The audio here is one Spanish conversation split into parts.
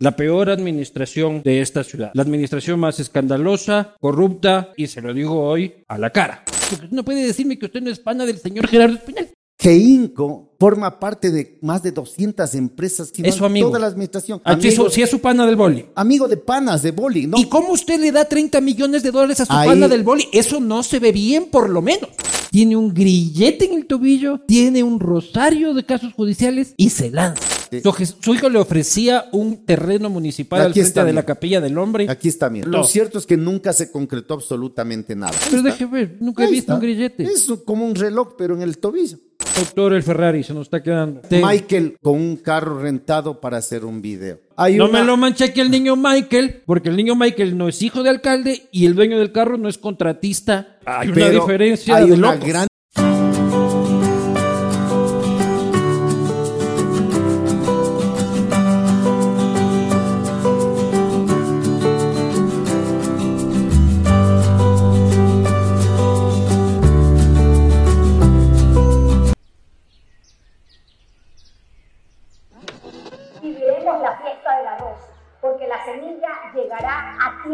la peor administración de esta ciudad. La administración más escandalosa, corrupta y se lo digo hoy a la cara. Porque no puede decirme que usted no es pana del señor Gerardo Espinal. Geinco forma parte de más de 200 empresas que Es su amigo. toda la administración. Ah, Amigo, sí es su pana del boli. amigo de panas de boli, ¿no? ¿Y cómo usted le da 30 millones de dólares a su Ahí- pana del boli? Eso no se ve bien, por lo menos. Tiene un grillete en el tobillo, tiene un rosario de casos judiciales y se lanza. Sí. Su, hijo le ofrecía un terreno municipal al Aquí frente está, de la capilla del hombre. Aquí está, mira. No. Lo cierto es que nunca se concretó absolutamente nada. Pero deje ver, nunca he visto está. un grillete. Es como un reloj, pero en el tobillo. Doctor el Ferrari, se nos está quedando. Michael con un carro rentado para hacer un video. Hay No una- me lo manché que el niño Michael, porque el niño Michael no es hijo de alcalde y el dueño del carro no es contratista. Hay una diferencia hay de una locos. gran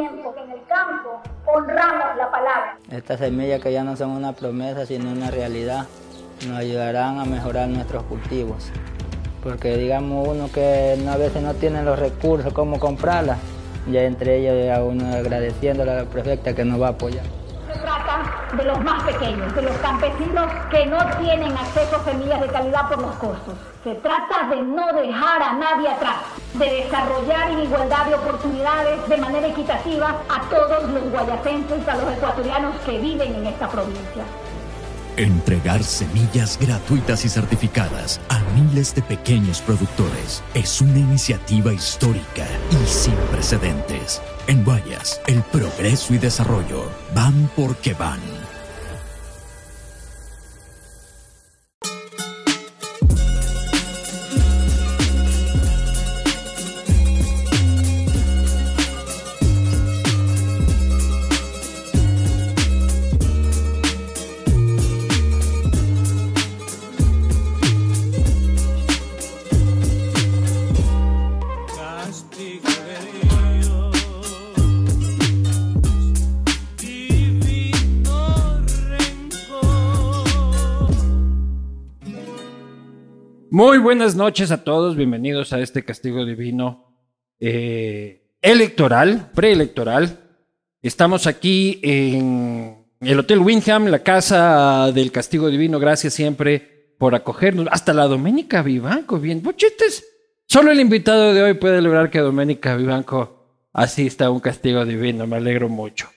en el campo honramos la palabra. Estas semillas que ya no son una promesa, sino una realidad, nos ayudarán a mejorar nuestros cultivos. Porque digamos uno que a veces no tiene los recursos, cómo comprarlas, ya entre ellos ya uno agradeciéndole a la prefecta que nos va a apoyar. Se trata de los más pequeños, de los campesinos que no tienen acceso a semillas de calidad por los costos. Se trata de no dejar a nadie atrás, de desarrollar en igualdad de oportunidades de manera equitativa a todos los guayacenses, a los ecuatorianos que viven en esta provincia. Entregar semillas gratuitas y certificadas a miles de pequeños productores es una iniciativa histórica y sin precedentes. En Guayas, el progreso y desarrollo van porque van. Muy buenas noches a todos, bienvenidos a este castigo divino eh, electoral, preelectoral. Estamos aquí en el Hotel Windham, la casa del castigo divino. Gracias siempre por acogernos. Hasta la Doménica Vivanco, bien. Bochetes. Solo el invitado de hoy puede lograr que Doménica Vivanco asista a un castigo divino. Me alegro mucho.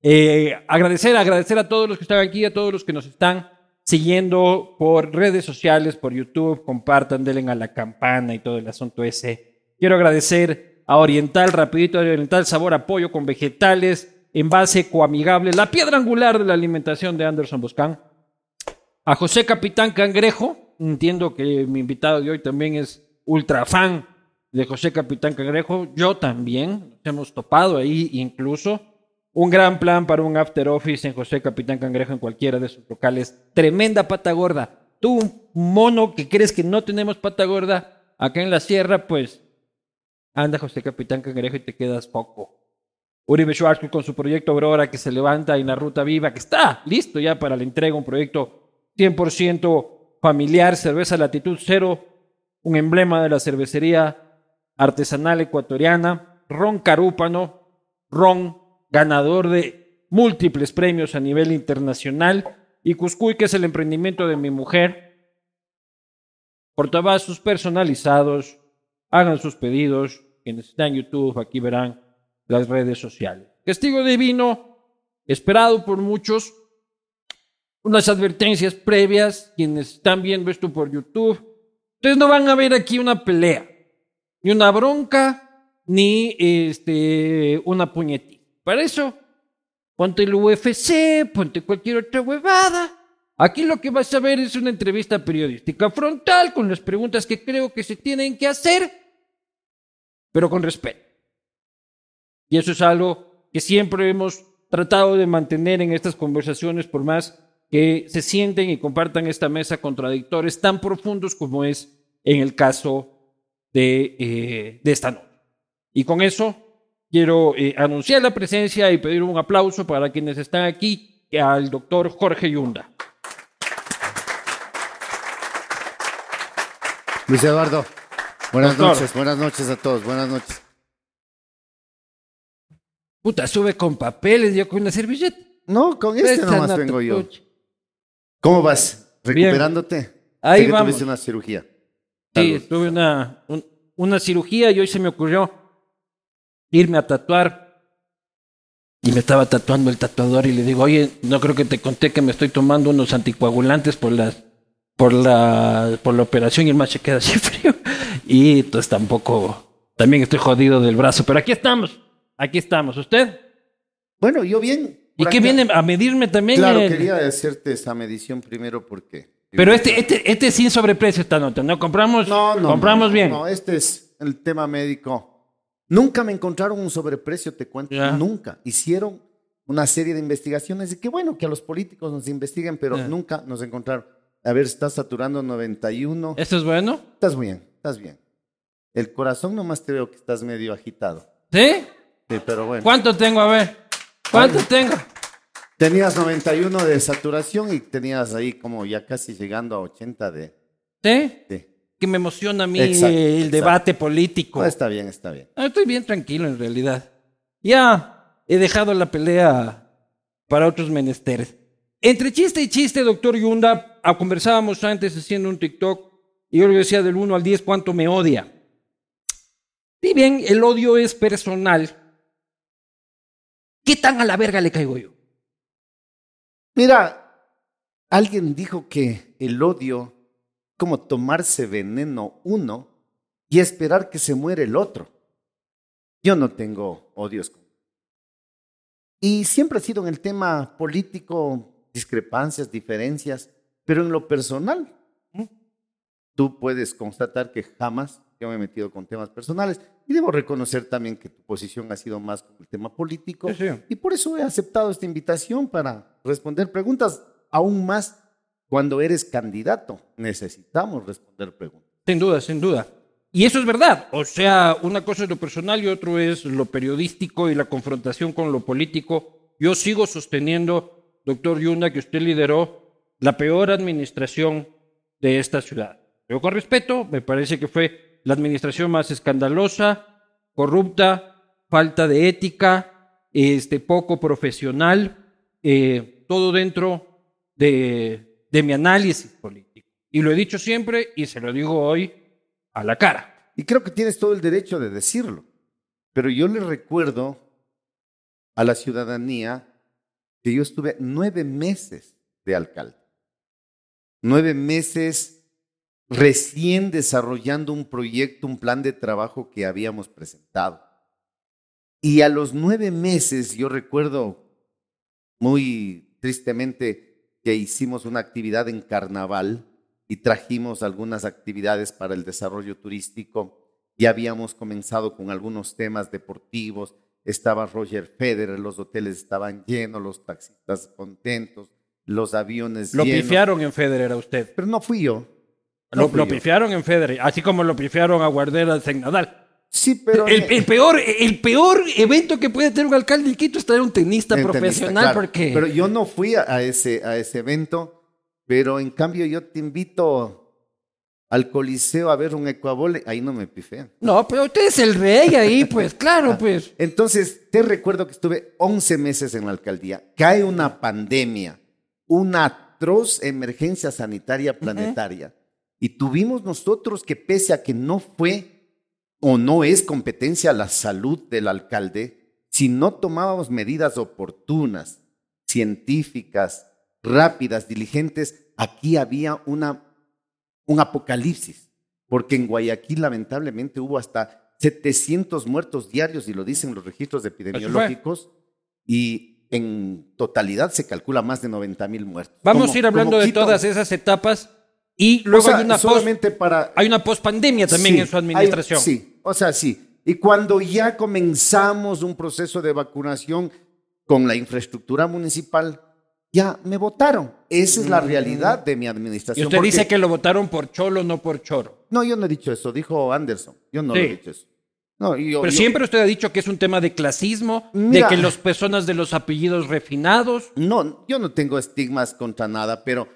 Eh, agradecer, agradecer a todos los que están aquí, a todos los que nos están siguiendo por redes sociales, por YouTube, compartan, denle a la campana y todo el asunto ese. Quiero agradecer a Oriental, rapidito, Oriental Sabor a Pollo con vegetales, envase coamigable, la piedra angular de la alimentación de Anderson Boscan. A José Capitán Cangrejo, entiendo que mi invitado de hoy también es ultra fan de José Capitán Cangrejo, yo también, nos hemos topado ahí incluso. Un gran plan para un after office en José Capitán Cangrejo en cualquiera de sus locales. Tremenda pata gorda. Tú, mono, que crees que no tenemos pata gorda acá en la sierra, pues anda José Capitán Cangrejo y te quedas poco. Uribe Schwarzkopf con su proyecto Aurora que se levanta en la ruta viva, que está listo ya para la entrega, un proyecto 100% familiar, cerveza latitud cero, un emblema de la cervecería artesanal ecuatoriana, ron carúpano, ron ganador de múltiples premios a nivel internacional, y Cuscuy, que es el emprendimiento de mi mujer. Portavasos personalizados, hagan sus pedidos, quienes están en YouTube, aquí verán las redes sociales. Castigo divino, esperado por muchos, unas advertencias previas, quienes están viendo esto por YouTube, ustedes no van a ver aquí una pelea, ni una bronca, ni este, una puñetita. Para eso, ponte el UFC, ponte cualquier otra huevada. Aquí lo que vas a ver es una entrevista periodística frontal con las preguntas que creo que se tienen que hacer, pero con respeto. Y eso es algo que siempre hemos tratado de mantener en estas conversaciones, por más que se sienten y compartan esta mesa contradictores tan profundos como es en el caso de, eh, de esta noche. Y con eso quiero eh, anunciar la presencia y pedir un aplauso para quienes están aquí al doctor Jorge Yunda. Luis Eduardo, buenas Doctor. noches, buenas noches a todos, buenas noches. Puta, sube con papeles, yo con una servilleta. No, con este nomás vengo yo. ¿Cómo vas? Bien. ¿Recuperándote? Ahí Sé que vamos. tuviste una cirugía. Sí, tuve una, un- una cirugía y hoy se me ocurrió irme a tatuar. Y me estaba tatuando el tatuador y le digo, oye, no creo que te conté que me estoy tomando unos anticoagulantes por las por la por la operación y el más se queda así frío. Y entonces tampoco, también estoy jodido del brazo, pero aquí estamos, aquí estamos. ¿Usted? Bueno, yo bien. ¿Y qué viene a medirme también? Claro, el- quería hacerte esa medición primero porque... Pero este, este, este es sin sobreprecio esta nota, ¿no? Compramos, No, no. compramos no, bien. No, este es el tema médico. Nunca me encontraron un sobreprecio, te cuento. Nunca. Hicieron una serie de investigaciones y qué bueno que a los políticos nos investiguen, pero nunca nos encontraron. A ver, estás saturando 91. ¿Esto es bueno? Estás bien, estás bien. El corazón nomás te veo que estás medio agitado. ¿Sí? Sí, pero bueno. ¿Cuánto tengo? A ver. ¿Cuánto tengo? Tenías 91 de saturación y tenías ahí como ya casi llegando a 80 de... ¿Sí? de- Que me emociona a mí Exacto, el exacto. debate político. No, está bien, está bien. Ah, Estoy bien tranquilo en realidad. Ya he dejado la pelea para otros menesteres. Entre chiste y chiste, doctor Yunda, ah, conversábamos antes haciendo un TikTok y yo le decía del 1 al 10 cuánto me odia. Si bien el odio es personal, ¿qué tan a la verga le caigo yo? Mira, alguien dijo que el odio como tomarse veneno uno y esperar que se muere el otro. Yo no tengo odios. Y siempre ha sido en el tema político discrepancias, diferencias, pero en lo personal, tú puedes constatar que jamás yo me he metido con temas personales y debo reconocer también que tu posición ha sido más con el tema político Sí, sí. y por eso he aceptado esta invitación para responder preguntas aún más cuando eres candidato. Necesitamos responder preguntas. Sin duda, sin duda. Y eso es verdad. O sea, una cosa es lo personal y otro es lo periodístico y la confrontación con lo político. Yo sigo sosteniendo, doctor Yunda, que usted lideró la peor administración de esta ciudad. Yo con respeto, me parece que fue la administración más escandalosa, corrupta, falta de ética, este, poco profesional, eh, todo dentro de, de mi análisis político. Y lo he dicho siempre y se lo digo hoy a la cara. Y creo que tienes todo el derecho de decirlo. Pero yo le recuerdo a la ciudadanía que yo estuve nueve meses de alcalde. Nueve meses recién desarrollando un proyecto, un plan de trabajo que habíamos presentado. Y a los nueve meses, yo recuerdo muy tristemente que hicimos una actividad en carnaval y trajimos algunas actividades para el desarrollo turístico. Ya habíamos comenzado con algunos temas deportivos. Estaba Roger Federer, los hoteles estaban llenos, los taxistas contentos, los aviones Lo llenos. pifiaron en Federer a usted. Pero no fui yo. No Lo, fui lo yo. pifiaron en Federer, así como lo pifiaron a Guardera en Nadal. Sí, pero El, el peor, el peor evento que puede tener un alcalde de Quito es traer un tenista En tenista, profesional claro. porque... Pero yo no fui a, a ese, a ese evento, pero en cambio yo te invito al Coliseo a ver un ecuavole, ahí no me pifean. No, pero usted es el rey ahí, pues, claro, pues. Entonces, te recuerdo que estuve 11 meses en la alcaldía. Cae una pandemia, una atroz emergencia sanitaria planetaria. Y tuvimos nosotros que, pese a que no fue o no es competencia la salud del alcalde, si no tomábamos medidas oportunas, científicas, rápidas, diligentes, aquí había una, un apocalipsis. Porque en Guayaquil, lamentablemente, hubo hasta 700 muertos diarios, y lo dicen los registros epidemiológicos, y en totalidad se calcula más de 90 mil muertos. Vamos Como- a ir hablando de todas esas etapas y O luego sea, hay una post, solamente para hay una pospandemia también Sí, en su administración. hay- sí, o sea, sí. Y cuando ya comenzamos un proceso de vacunación con la infraestructura municipal, ya me votaron. Esa es la realidad de mi Y administración. usted porque- dice que lo votaron por cholo, no por choro. No, yo no he dicho eso, dijo Anderson. Yo no lo Sí. he dicho eso. No, y yo- Pero yo- siempre usted ha dicho que es un tema de clasismo, Mira. de que las personas de los apellidos refinados. No, yo no tengo estigmas contra nada, pero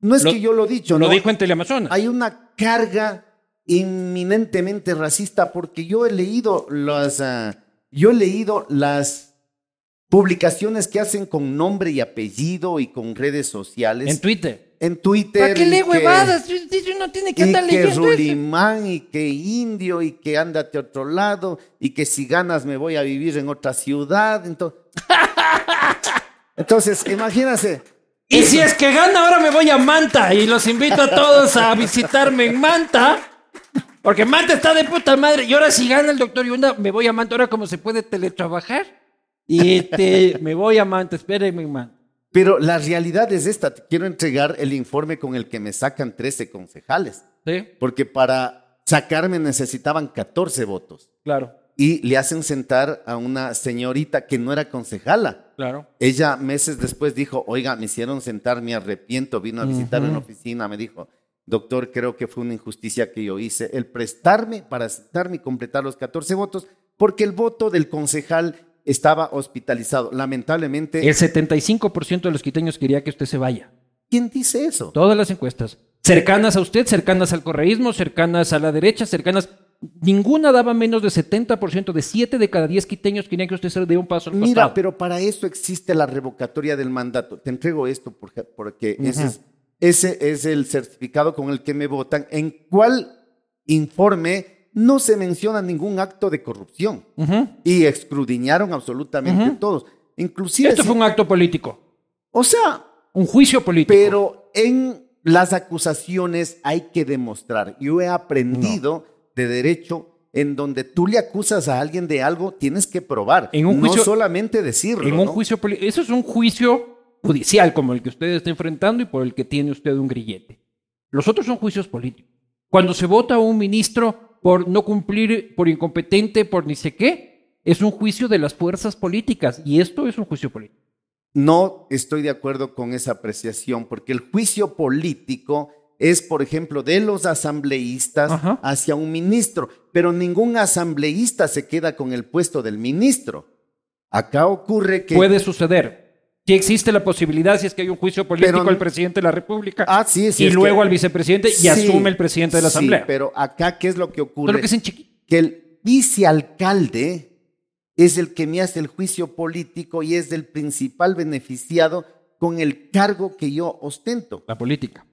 no es Lo- que yo lo he dicho, Lo ¿no? dijo en Teleamazonas. Hay una carga inminentemente racista porque yo he leído las, ah, yo he leído las publicaciones que hacen con nombre y apellido y con redes sociales En Twitter. en Twitter. ¿Para qué lee huevadas? Uno tiene que Y andar que. Rulimán y que indio y que ándate a otro lado y que si ganas me voy a vivir en otra ciudad. Entonces, entonces imagínense. Y si es que gana, ahora me voy a Manta y los invito a todos a visitarme en Manta. Porque Manta está de puta madre. Y ahora si gana el doctor Yunda, me voy a Manta. Ahora como se puede teletrabajar. Y este, me voy a Manta. Espérenme, man. Pero la realidad es esta. Quiero entregar el informe con el que me sacan 13 concejales. ¿Sí? Porque para sacarme necesitaban 14 votos. Claro, Y le hacen sentar a una señorita que no era concejala. claro. Ella meses después dijo, oiga, me hicieron sentar, me arrepiento, vino a visitarme en la oficina, me dijo, doctor, creo que fue una injusticia que yo hice, el prestarme para sentarme y completar los 14 votos, porque el voto del concejal estaba hospitalizado. Lamentablemente, El 75% de los quiteños quería que usted se vaya. ¿quién dice eso? Todas las encuestas. Cercanas a usted, cercanas al correísmo, cercanas a la derecha, cercanas. Ninguna daba menos de 70%. De 7 de cada 10 quiteños querían que usted se dé un paso al Mira, costado. pero para eso existe la revocatoria del mandato. Te entrego esto porque, porque ese, es, ese es el certificado con el que me votan, en cual informe no se menciona ningún acto de corrupción. Y escrudiñaron absolutamente todos. Inclusive, Esto fue un acto político. o sea, Un juicio político. pero en las acusaciones hay que demostrar. Yo he aprendido de derecho en donde tú le acusas a alguien de algo, tienes que probar. En un no juicio- solamente decirlo. en un ¿no? juicio político. Eso es un juicio judicial como el que usted está enfrentando y por el que tiene usted un grillete. Los otros son juicios políticos. Cuando se vota a un ministro por no cumplir, por incompetente, por ni sé qué, es un juicio de las fuerzas políticas y esto es un juicio político. No estoy de acuerdo con esa apreciación, porque el juicio político es, por ejemplo, de los asambleístas Ajá. hacia un ministro, pero ningún asambleísta se queda con el puesto del ministro. Acá ocurre que... Puede suceder. Si existe la posibilidad, si es que hay un juicio político Pero- al presidente de la República Ah, sí, sí, y luego que- al vicepresidente y Sí, asume el presidente de la sí, Asamblea. pero acá, ¿qué es lo que ocurre? Solo que es en que el vicealcalde es el que me hace el juicio político y es el principal beneficiado con el cargo que yo ostento. La política.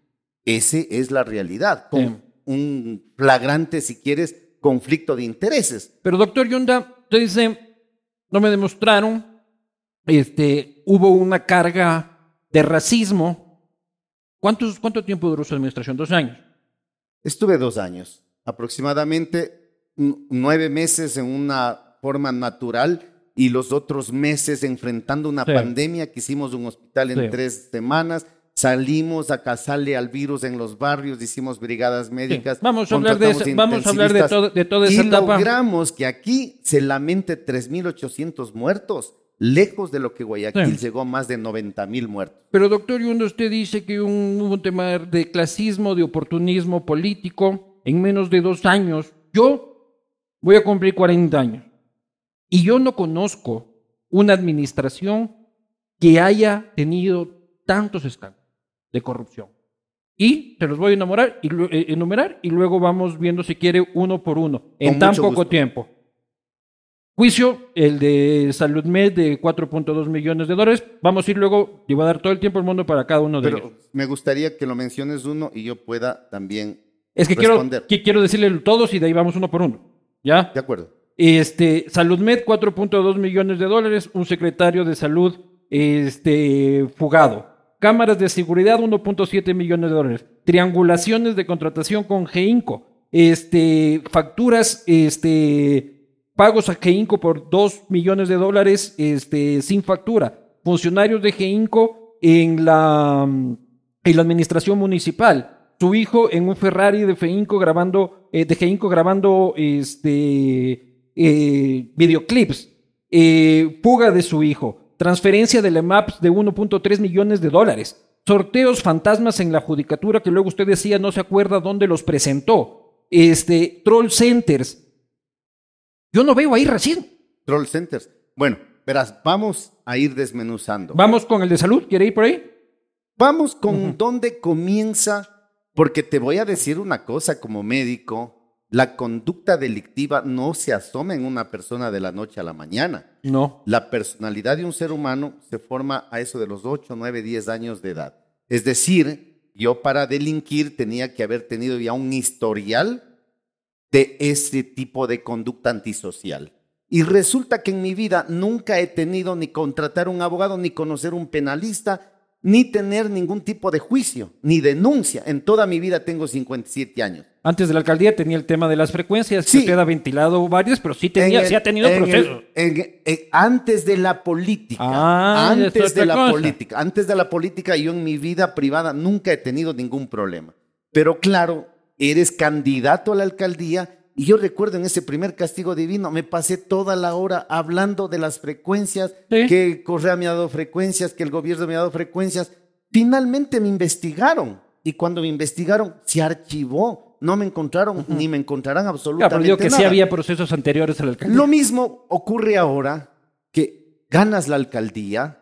Ese es la realidad, con Sí. un flagrante, si quieres, conflicto de intereses. Pero doctor Yunda, usted dice, no me demostraron, este, hubo una carga de racismo. ¿Cuántos, ¿Cuánto tiempo duró su administración? Dos años. Estuve dos años, aproximadamente nueve meses en una forma natural y los otros meses enfrentando una Sí. pandemia que hicimos un hospital en Sí. tres semanas. Salimos a cazarle al virus en los barrios, hicimos brigadas médicas. Vamos a hablar de vamos a hablar de todo- de toda esa y etapa. logramos que aquí se lamente 3.800 muertos, lejos de lo que Guayaquil llegó a más de 90.000 muertos. Pero doctor Yunda, usted dice que un- hubo un tema de clasismo, de oportunismo político en menos de dos años. Yo voy a cumplir 40 años y yo no conozco una administración que haya tenido tantos escándalos de corrupción. Y se los voy a enumerar y, lu- eh, enumerar y luego vamos viendo si quiere uno por uno en Con tan poco gusto. tiempo. Juicio, el de Salud Med de 4.2 millones de dólares. Vamos a ir luego, y voy a dar todo el tiempo al mundo para cada uno de ellos. Pero me gustaría que lo menciones uno y yo pueda también Es que quiero, responder. que quiero decirle todos y de ahí vamos uno por uno. ¿Ya? De acuerdo. Este, Salud Med, 4.2 millones de dólares. Un secretario de salud este, fugado. Cámaras de seguridad, 1.7 millones de dólares. Triangulaciones de contratación con Geinco. Este, facturas, este, pagos a Geinco por 2 millones de dólares este, sin factura. Funcionarios de Geinco en la, administración municipal. Su hijo en un Ferrari de Feinco grabando, eh, de Geinco grabando este, eh, videoclips. Eh, fuga de su hijo. Transferencia de la MAPS de 1.3 millones de dólares. Sorteos fantasmas en la judicatura que luego usted decía no se acuerda dónde los presentó. Este, troll centers. Yo no veo ahí racismo. Troll centers. Bueno, verás, vamos a ir desmenuzando. Vamos con el de salud. ¿Quiere ir por ahí? Vamos con dónde comienza, porque te voy a decir una cosa como médico, la conducta delictiva no se asoma en una persona de la noche a la mañana. No. La personalidad de un ser humano se forma a eso de los 8, 9, 10 años de edad. Es decir, yo para delinquir tenía que haber tenido ya un historial de ese tipo de conducta antisocial. Y resulta que en mi vida nunca he tenido ni contratar un abogado, ni conocer un penalista, ni tener ningún tipo de juicio, ni denuncia. En toda mi vida tengo 57 años. Antes de la alcaldía tenía el tema de las frecuencias, Sí. que ha ventilado varios, pero sí, tenía, En el- sí ha tenido en proceso. el- en- en- antes de la política. Ah, antes de la cosa. política. Antes de la política, yo en mi vida privada nunca he tenido ningún problema. Pero claro, eres candidato a la alcaldía. Y yo recuerdo en ese primer castigo divino, me pasé toda la hora hablando de las frecuencias, Sí. que Correa me ha dado frecuencias, que el gobierno me ha dado frecuencias. Finalmente me investigaron. Y cuando me investigaron, se archivó. No me encontraron, ni me encontrarán absolutamente pero digo que sí nada. había procesos anteriores a la alcaldía. Lo mismo ocurre ahora que ganas la alcaldía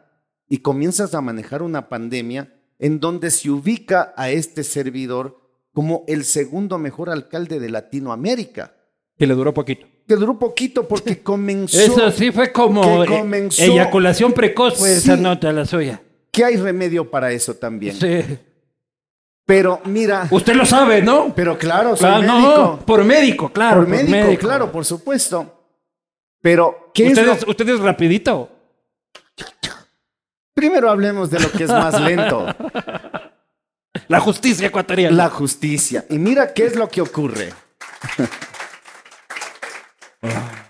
y comienzas a manejar una pandemia en donde se ubica a este servidor como el segundo mejor alcalde de Latinoamérica. Que le duró poquito. Que duró poquito porque comenzó. Eso sí fue como que eh, comenzó- eyaculación precoz, fue esa nota la suya. Que hay remedio para eso también. Sí. Pero mira, Usted lo sabe, ¿no? pero claro, soy Claro, médico. no, por médico, claro. por médico, claro, por supuesto. Pero, ¿qué es Usted lo- es, usted es rapidito. Primero hablemos de lo que es más lento. La justicia ecuatoriana. La justicia. Y mira qué es lo que ocurre.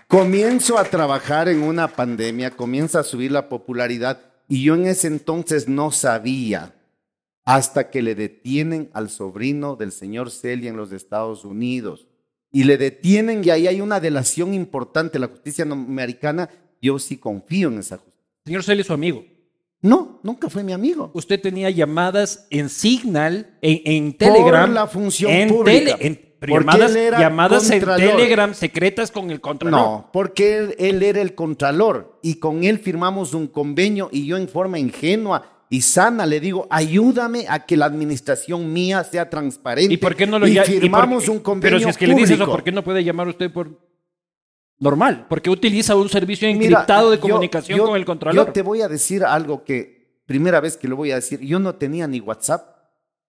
Comienzo a trabajar en una pandemia, comienza a subir la popularidad y yo en ese entonces no sabía hasta que le detienen al sobrino del señor Celia en los Estados Unidos. Y le detienen y ahí hay una delación importante. La justicia americana, yo sí confío en esa justicia. Señor Celia es su amigo. No, nunca fue mi amigo. Usted tenía llamadas en Signal, en, en Telegram. la función en pública. en- pero llamadas llamadas en. Telegram secretas con el contralor. No, porque él, él era el contralor y con él firmamos un convenio y yo en forma ingenua y sana le digo, ayúdame a que la administración mía sea transparente. ¿Y por qué no lo Y firmamos un convenio Pero si es que le dice eso. ¿por qué no puede llamar usted por normal? Porque utiliza un servicio Mira, encriptado de comunicación yo- con el contralor. Yo te voy a decir algo que, primera vez que lo voy a decir, yo no tenía ni WhatsApp.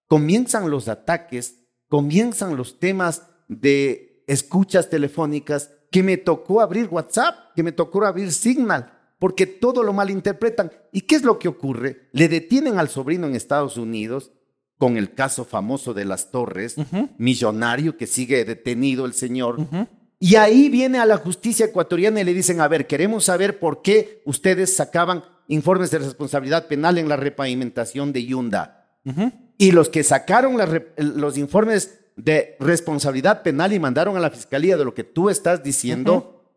Comienzan los ataques, comienzan los temas de escuchas telefónicas, que me tocó abrir WhatsApp, que me tocó abrir Signal, porque todo lo malinterpretan. ¿Y qué es lo que ocurre? Le detienen al sobrino en Estados Unidos con el caso famoso de las torres, millonario que sigue detenido el señor. Y ahí viene a la justicia ecuatoriana y le dicen, a ver, queremos saber por qué ustedes sacaban informes de responsabilidad penal en la repavimentación de Yunda. Y los que sacaron la los informes de responsabilidad penal y mandaron a la fiscalía de lo que tú estás diciendo,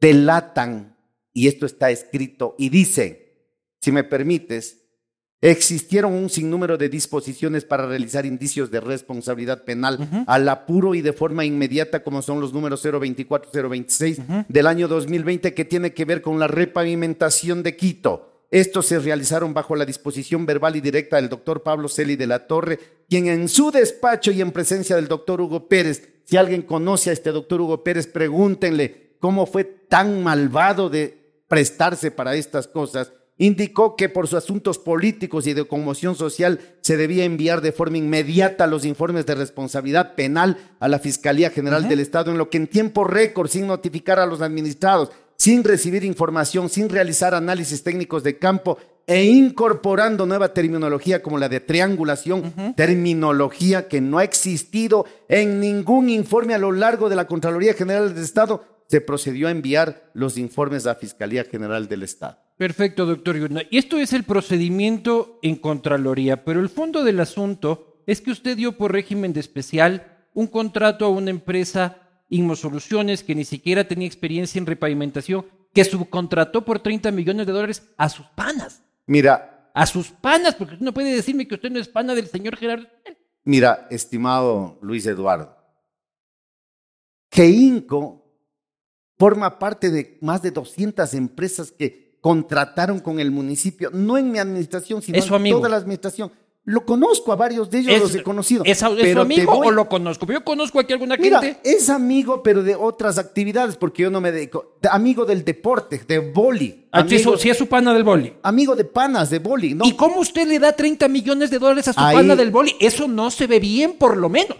delatan, y esto está escrito, y dice, si me permites, existieron un sinnúmero de disposiciones para realizar indicios de responsabilidad penal al apuro y de forma inmediata, como son los números 024-026 del año 2020, que tiene que ver con la repavimentación de Quito. Estos se realizaron bajo la disposición verbal y directa del doctor Pablo Celi de la Torre, quien en su despacho y en presencia del doctor Hugo Pérez, si alguien conoce a este doctor Hugo Pérez, pregúntenle cómo fue tan malvado de prestarse para estas cosas, indicó que por sus asuntos políticos y de conmoción social se debía enviar de forma inmediata los informes de responsabilidad penal a la Fiscalía General del Estado, en lo que en tiempo récord, sin notificar a los administrados, sin recibir información, sin realizar análisis técnicos de campo e incorporando nueva terminología como la de triangulación, terminología que no ha existido en ningún informe a lo largo de la Contraloría General del Estado, se procedió a enviar los informes a la Fiscalía General del Estado. Perfecto, doctor Yuna. Y esto es el procedimiento en Contraloría, pero el fondo del asunto es que usted dio por régimen de especial un contrato a una empresa Inmosoluciones que ni siquiera tenía experiencia en repavimentación, que subcontrató por 30 millones de dólares a sus panas. Mira, A sus panas, porque usted no puede decirme que usted no es pana del señor Gerardo. mira, estimado Luis Eduardo, Geinco forma parte de más de 200 empresas que contrataron con el municipio, no en mi administración, sino en amigo. toda la administración. Lo conozco a varios de ellos, los he conocido. ¿Es, es su pero amigo voy- o lo conozco? Yo conozco aquí alguna Mira, gente. es amigo, pero de otras actividades, porque yo no me dedico. de- Amigo del deporte, de boli. Ah, amigo, sí es su pana del boli. amigo de panas, de boli. ¿no? ¿Y cómo usted le da 30 millones de dólares a su Ahí- pana del boli? Eso no se ve bien, por lo menos.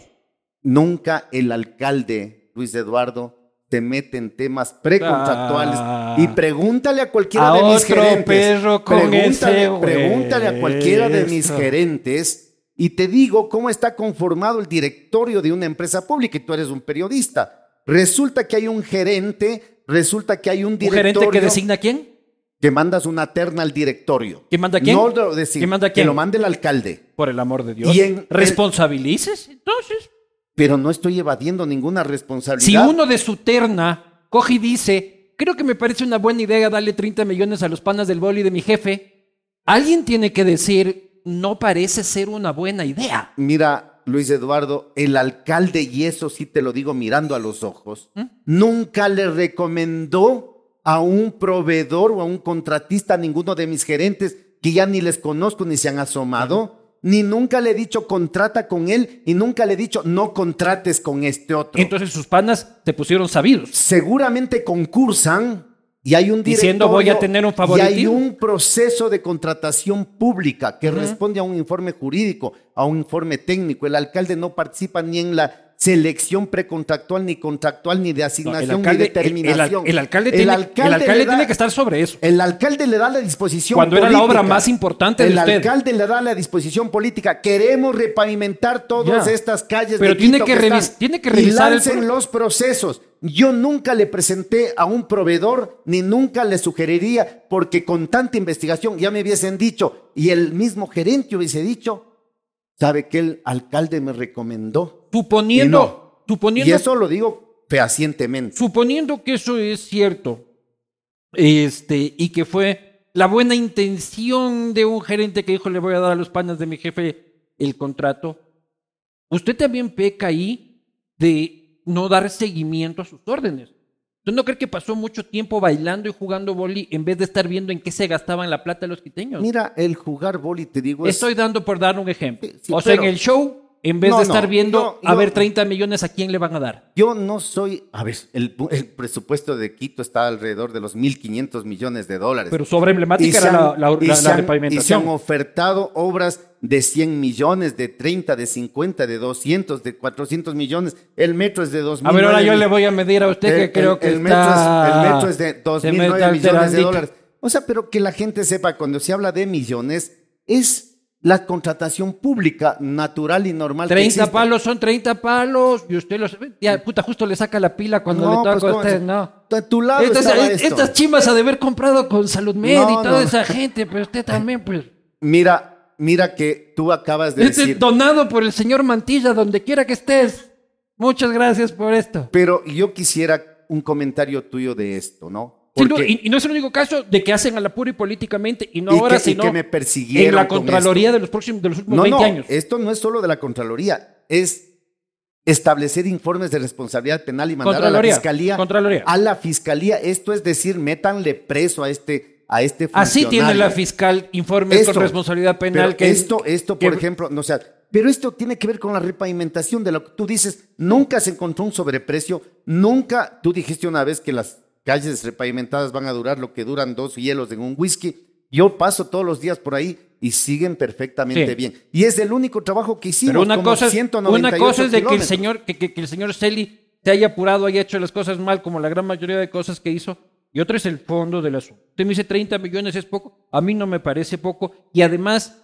Nunca el alcalde, Luis Eduardo, te mete en temas precontractuales. Ah. y pregúntale a cualquiera A de mis otro gerentes. perro con pregúntale, ese pregúntale a cualquiera de mis gerentes y te digo cómo está conformado el directorio de una empresa pública y tú eres un periodista. Resulta que hay un gerente, resulta que hay un ¿Un directorio gerente que designa quién? que mandas una terna al directorio. ¿Quién manda quién? No lo designa, ¿Quién manda que quién? lo mande el alcalde. Por el amor de Dios. Y en- ¿Responsabilices? Entonces, Pero no estoy evadiendo ninguna responsabilidad. si uno de su terna coge y dice, creo que me parece una buena idea darle 30 millones a los panas del boli de mi jefe, alguien tiene que decir, no parece ser una buena idea. Mira, Luis Eduardo, el alcalde, y eso sí te lo digo mirando a los ojos, ¿Mm? nunca le recomendó a un proveedor o a un contratista, a ninguno de mis gerentes, que ya ni les conozco ni se han asomado, ni nunca le he dicho contrata con él, y nunca le he dicho no contrates con este otro. Entonces sus panas se pusieron sabidos. seguramente concursan y hay un Diciendo, voy a tener un y hay un proceso de contratación pública que responde a un informe jurídico, a un informe técnico. El alcalde no participa ni en la selección precontractual, ni contractual, ni de asignación, alcalde, ni el- el, determinación. el alcalde tiene, el alcalde le da- tiene que estar sobre eso. el alcalde le da la disposición Cuando era la política. obra más importante de El usted. alcalde le da la disposición política. Queremos repavimentar todas Ya. estas calles Pero de tiene Quito que revis- están- tiene que y revisar el lancen los procesos. Yo nunca le presenté a un proveedor ni nunca le sugeriría porque con tanta investigación ya me hubiesen dicho y el mismo gerente hubiese dicho, sabe que el alcalde me recomendó. Suponiendo, Y no. suponiendo Y eso lo digo fehacientemente. Suponiendo que eso es cierto, este, y que fue la buena intención de un gerente que dijo le voy a dar a los panas de mi jefe el contrato, usted también peca ahí de no dar seguimiento a sus órdenes. ¿Usted no cree que pasó mucho tiempo bailando y jugando boli en vez de estar viendo en qué se gastaban la plata los quiteños? Mira, el jugar boli, te digo, es... Estoy dando por dar un ejemplo. Sí, sí, o sea, pero- en el show, en vez No, de no, estar viendo yo- a ver 30 millones, ¿a quién le van a dar? Yo no soy, a ver, el, el presupuesto de Quito está alrededor de los 1.500 millones de dólares. Pero su obra emblemática era la, han- la- la- la han- repavimentación. Y se han ofertado obras de 100 millones, de 30, de 50, de 200, de 400 millones. El metro es de 2.000. A ver, ahora yo le voy a medir a usted que el, creo el- que el metro está... es, el metro es de se me 2.009 está millones de dólares. O sea, pero que la gente sepa, cuando se habla de millones, es la contratación pública natural y normal. que 30 existe. palos son 30 palos y usted los... Ya, puta, justo le saca la pila cuando No, le toca pues, a ¿cómo usted, no. A tu lado Estas, esto. estas chimas ha de haber comprado con Salud Med No, y toda no. esa gente, pero usted también, pues... Mira, mira que tú acabas de Este decir... donado por el señor Mantilla, donde quiera que estés. Muchas gracias por esto. Pero yo quisiera un comentario tuyo de esto, ¿no? Sí, no, Porque- y, y no es el único caso de que hacen a la pura y políticamente y no Y ahora, que- y sino que me persiguieron en la con Contraloría de los próximos de los últimos no, 20 no, años. esto no es solo de la Contraloría, es establecer informes de responsabilidad penal y mandar a la Fiscalía. Contraloría. A la Fiscalía, esto es decir, métanle preso a este, a este Así tiene funcionario. la fiscal informes Esto, con responsabilidad penal que esto, esto, que- por ejemplo, no o sea, pero esto tiene que ver con la repavimentación de lo que tú dices. Nunca se encontró un sobreprecio, nunca. Tú dijiste una vez que las calles repavimentadas van a durar lo que duran dos hielos en un whisky. Yo paso todos los días por ahí y siguen perfectamente Sí. bien. Y es el único trabajo que hicimos. Pero una como cosa, es, 198 una cosa es de que el señor, que, que- que el señor Celi se haya apurado, haya hecho las cosas mal, como la gran mayoría de cosas que hizo, y otra es el fondo del asunto. Usted me dice 30 millones es poco, a mí no me parece poco, y además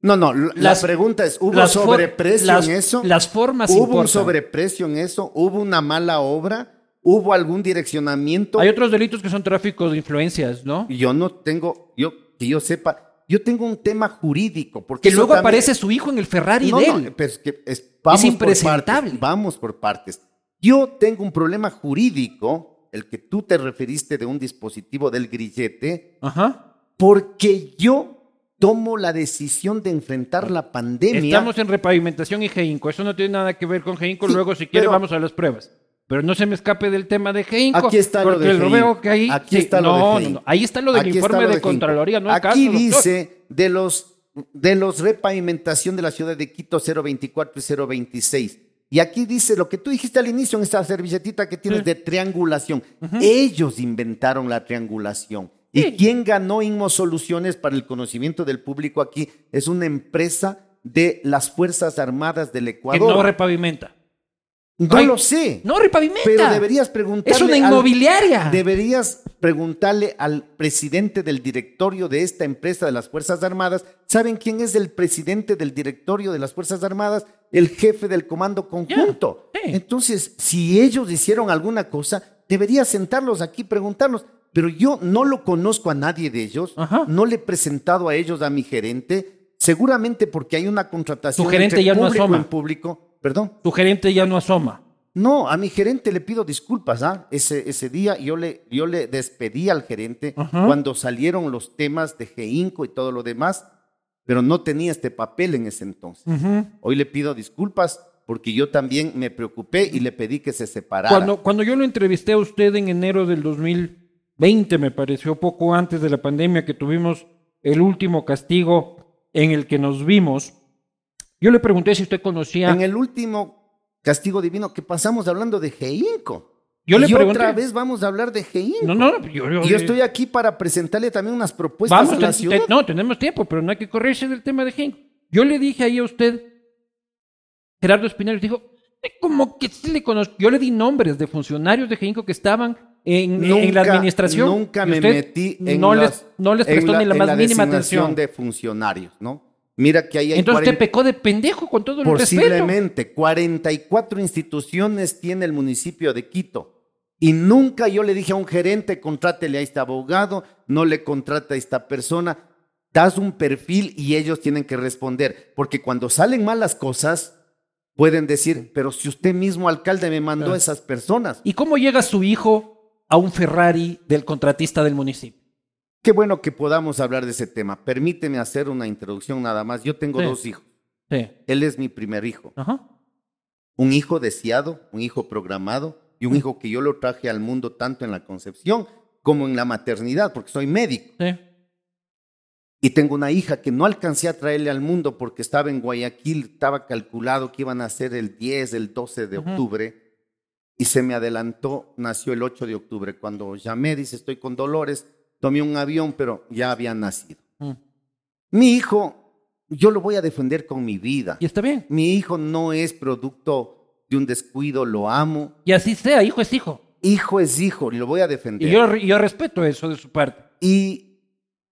No, no, la Las- pregunta es, ¿hubo sobreprecio las- en eso? las formas ¿Hubo un sobreprecio en eso? ¿Hubo una mala obra? ¿Hubo algún direccionamiento? hay otros delitos que son tráfico de influencias, ¿no? Yo no tengo, yo que yo sepa, yo tengo un tema jurídico. Porque Que luego también- aparece su hijo en el Ferrari No, de no, él. pero es que es- vamos por impresentable. partes, vamos por partes. Yo tengo un problema jurídico, el que tú te referiste de un dispositivo del grillete, Ajá. porque yo tomo la decisión de enfrentar la pandemia. Estamos en repavimentación y Geinco. Eso no tiene nada que ver con Geinco. Sí, luego, si quiere, pero- vamos a las pruebas. Pero no se me escape del tema de Geinco. Aquí está lo de lo veo que ahí. Aquí sí, está lo de no, no, Geinco. no, Ahí está lo del Aquí informe lo de. Contraloría, no Aquí dice de los de los repavimentación de la ciudad de Quito 024 y 026. Y aquí dice lo que tú dijiste al inicio en esta servilletita que tienes de triangulación. Ellos inventaron la triangulación. ¿Y quién ganó Inmo Soluciones para el conocimiento del público aquí? Es una empresa de las Fuerzas Armadas del Que Ecuador. no repavimenta. No Ay, lo sé. No repavimenta. Pero deberías preguntarle. Es una al- inmobiliaria. deberías preguntarle al presidente del directorio de esta empresa de las Fuerzas Armadas. ¿Saben quién es el presidente del directorio de las Fuerzas Armadas? El jefe del comando conjunto. sí. Entonces, si ellos hicieron alguna cosa, deberías sentarlos aquí, preguntarlos. Pero yo no lo conozco a nadie de ellos. Ajá. No le he presentado a ellos a mi gerente. Seguramente porque hay una contratación Tu gerente entre ya no público asoma. en público. Perdón. Tu gerente ya no asoma. No, a mi gerente le pido disculpas. ¿ah? Ese, ese día yo le, yo le despedí al gerente Ajá. cuando salieron los temas de GEINCO y todo lo demás, pero no tenía este papel en ese entonces. Hoy le pido disculpas porque yo también me preocupé y le pedí que se separara. Cuando, cuando yo lo entrevisté a usted en enero del 2020, me pareció poco antes de la pandemia que tuvimos el último castigo en el que nos vimos, yo le pregunté si usted conocía. En el último castigo divino que pasamos hablando de GEINCO. Yo le y pregunté. otra vez vamos a hablar de GEINCO. No, no, yo, yo- Y yo estoy aquí para presentarle también unas propuestas Vamos, a la ciudad. te- no, tenemos tiempo, pero no hay que correrse del tema de Genco. Yo le dije ahí a usted, Gerardo Espinal, dijo, "Eh, como que sí le conozco. Yo le di nombres de funcionarios de Genco que estaban en, en la administración. Nunca me metí en no las- les, no les en prestó ni la en más mínima atención. de funcionarios, ¿no? Mira que ahí hay Entonces 40 usted pecó de pendejo con todo el respeto. posiblemente 44 instituciones tiene el municipio de Quito. Y nunca yo le dije a un gerente, contrátele a este abogado, no le contrata a esta persona. Das un perfil y ellos tienen que responder. Porque cuando salen malas cosas, pueden decir, pero si usted mismo, alcalde, me mandó a esas personas. ¿Y cómo llega su hijo a un Ferrari del contratista del municipio? Qué bueno que podamos hablar de ese tema. Permíteme hacer una introducción nada más. Yo tengo Sí. dos hijos. Sí. Él es mi primer hijo. Ajá. Un hijo deseado, un hijo programado y un hijo que yo lo traje al mundo tanto en la concepción como en la maternidad, porque soy médico. Sí. Y tengo una hija que no alcancé a traerle al mundo porque estaba en Guayaquil, estaba calculado que iban a ser el 10, el 12 de octubre, y se me adelantó, nació el 8 de octubre. Cuando llamé, dice, estoy con dolores, tomé un avión, pero ya había nacido. Mm. Mi hijo, yo lo voy a defender con mi vida. Y está bien. Mi hijo no es producto de un descuido, lo amo. Y así sea, hijo es hijo. Hijo es hijo, y lo voy a defender. Y yo, yo respeto eso de su parte. ¿Y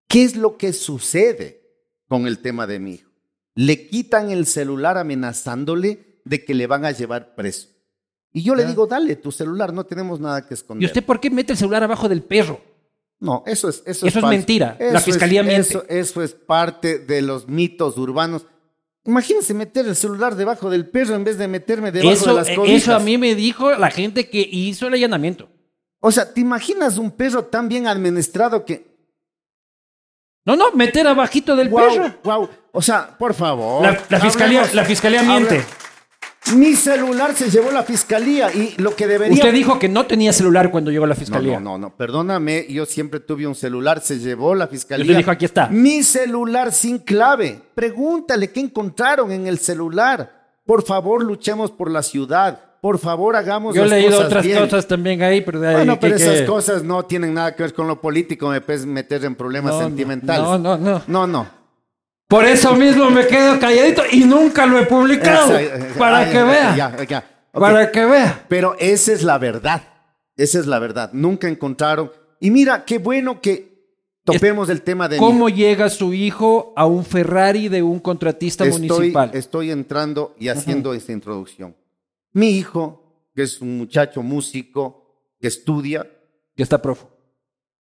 qué es lo que sucede con el tema de mi hijo? Le quitan el celular amenazándole de que le van a llevar preso. Y yo le digo, dale tu celular, no tenemos nada que esconder. ¿Y usted por qué mete el celular abajo del perro? No, eso es eso, Eso es falso. mentira. La es- fiscalía miente. Eso, eso es parte de los mitos urbanos. Imagínense meter el celular debajo del perro en vez de meterme debajo Eso, de las eh, cobijas. eso a mí me dijo la gente que hizo el allanamiento. O sea, ¿te imaginas un perro tan bien administrado que... No, no, meter abajito del Wow, perro. wow. O sea, por favor. La, la fiscalía, la fiscalía miente. Mi celular se llevó la fiscalía y lo que debería... Usted dijo que no tenía celular cuando llegó la No, fiscalía. no, no, no, perdóname, yo siempre tuve un celular, se llevó la fiscalía. Usted dijo, "Aquí está". Mi celular sin clave. Pregúntale qué encontraron en el celular. Por favor, luchemos por la ciudad. Por favor, hagamos Yo he leído cosas otras bien. cosas también ahí, pero de ahí Bueno, pero que- esas que- cosas no tienen nada que ver con lo político, me puedes meter en problemas no, sentimentales. no, no, no. No, no. Por eso mismo me quedo calladito y nunca lo he publicado. Para ah, que ya, vea. ya, ya. Ok. Para que vea. Pero esa es la verdad. Esa es la verdad. Nunca encontraron. Y mira, qué bueno que topemos el tema de mi ¿Cómo llega su hijo a un Ferrari de un contratista estoy, municipal? estoy entrando y haciendo esta introducción. Mi hijo, que es un muchacho músico que estudia, Que está prófugo.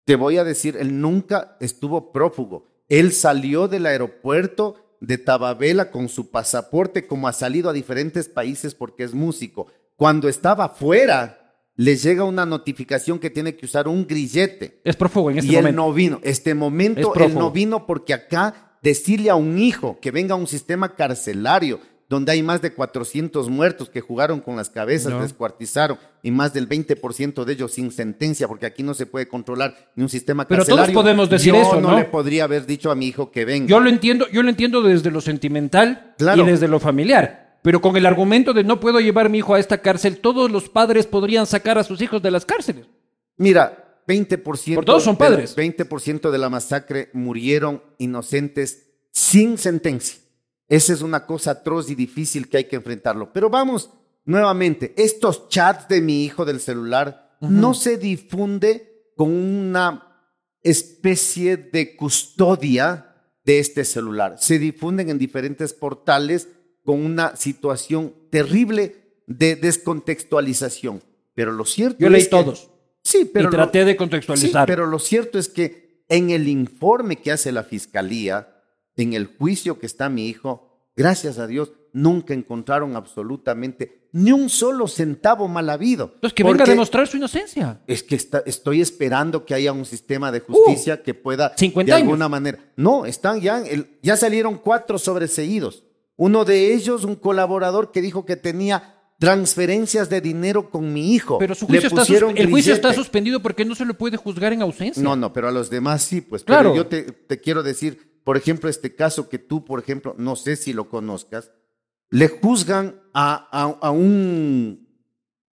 te voy a decir, él nunca estuvo prófugo. Él salió del aeropuerto de Tababela con su pasaporte, como ha salido a diferentes países porque es músico. Cuando estaba fuera, le llega una notificación que tiene que usar un grillete. Es prófugo en este y él momento. no vino. Este Es momento él prófugo. no vino porque acá decirle a un hijo que venga a un sistema carcelario, donde hay más de 400 muertos que jugaron con las cabezas, No. descuartizaron, y más del 20% de ellos sin sentencia, porque aquí no se puede controlar ni un sistema Pero todos carcelario. podemos decir Yo eso, no ¿no? le podría haber dicho a mi hijo que venga. Yo lo entiendo, yo lo entiendo desde lo sentimental Claro. y desde lo familiar. Pero con el argumento de no puedo llevar a mi hijo a esta cárcel, todos los padres podrían sacar a sus hijos de las cárceles. Mira, 20%, Por todos son padres. 20% de la masacre murieron inocentes sin sentencia. Esa es una cosa atroz y difícil que hay que enfrentarlo. Pero vamos, nuevamente, estos chats de mi hijo del celular no se difunde con una especie de custodia de este celular. Se difunden en diferentes portales con una situación terrible de descontextualización. Pero lo cierto Yo es leí que- todos Sí, pero y traté lo- de contextualizar. Sí, pero lo cierto es que en el informe que hace la fiscalía, en el juicio que está mi hijo, gracias a Dios, nunca encontraron absolutamente ni un solo centavo mal habido. Entonces que venga a demostrar su inocencia. Es que está- estoy esperando que haya un sistema de justicia que pueda 50 de años. alguna manera. No, están ya, el- ya salieron cuatro sobreseídos. Uno de ellos, un colaborador que dijo que tenía transferencias de dinero con mi hijo. Pero su juicio está el juicio está suspendido porque no se le puede juzgar en ausencia. No, no, pero a los demás sí, pues. Claro. Pero yo te, te quiero decir, por ejemplo, este caso que tú, por ejemplo, no sé si lo conozcas, le juzgan a, a- a un,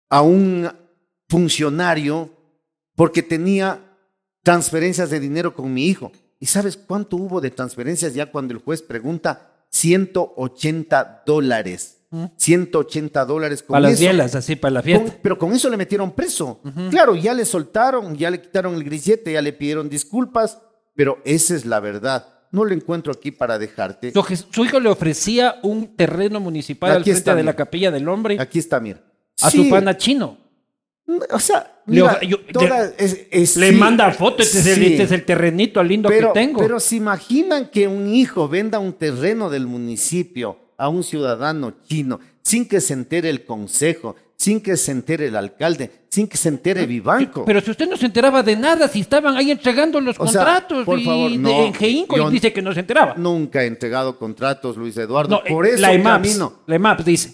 a un funcionario porque tenía transferencias de dinero con mi hijo. ¿Y sabes cuánto hubo de transferencias ya cuando el juez pregunta? 180 dólares. 180 dólares con para las bielas, así, para la fiesta. Con- pero con eso le metieron preso. Claro, ya le soltaron, ya le quitaron el grillete, ya le pidieron disculpas, pero esa es la verdad. No lo encuentro aquí para dejarte. Su, su hijo le ofrecía un terreno municipal al frente está, de la capilla del hombre Aquí está, mira. a Sí, su pana chino. O sea, Le mira, yo- toda- es- es- Le sí, manda foto, este, es el, sí. este es el terrenito lindo pero, que tengo. Pero se imaginan que un hijo venda un terreno del municipio a un ciudadano chino sin que se entere el consejo, sin que se entere el alcalde, sin que se entere Vivanco. Pero si usted no se enteraba de nada, si estaban ahí entregando los O sea, contratos por y favor, de- no, en Geinco dice que no se enteraba. Nunca he entregado contratos, Luis Eduardo. No, Por eh, eso la EMAPS, camino. la EMAPS dice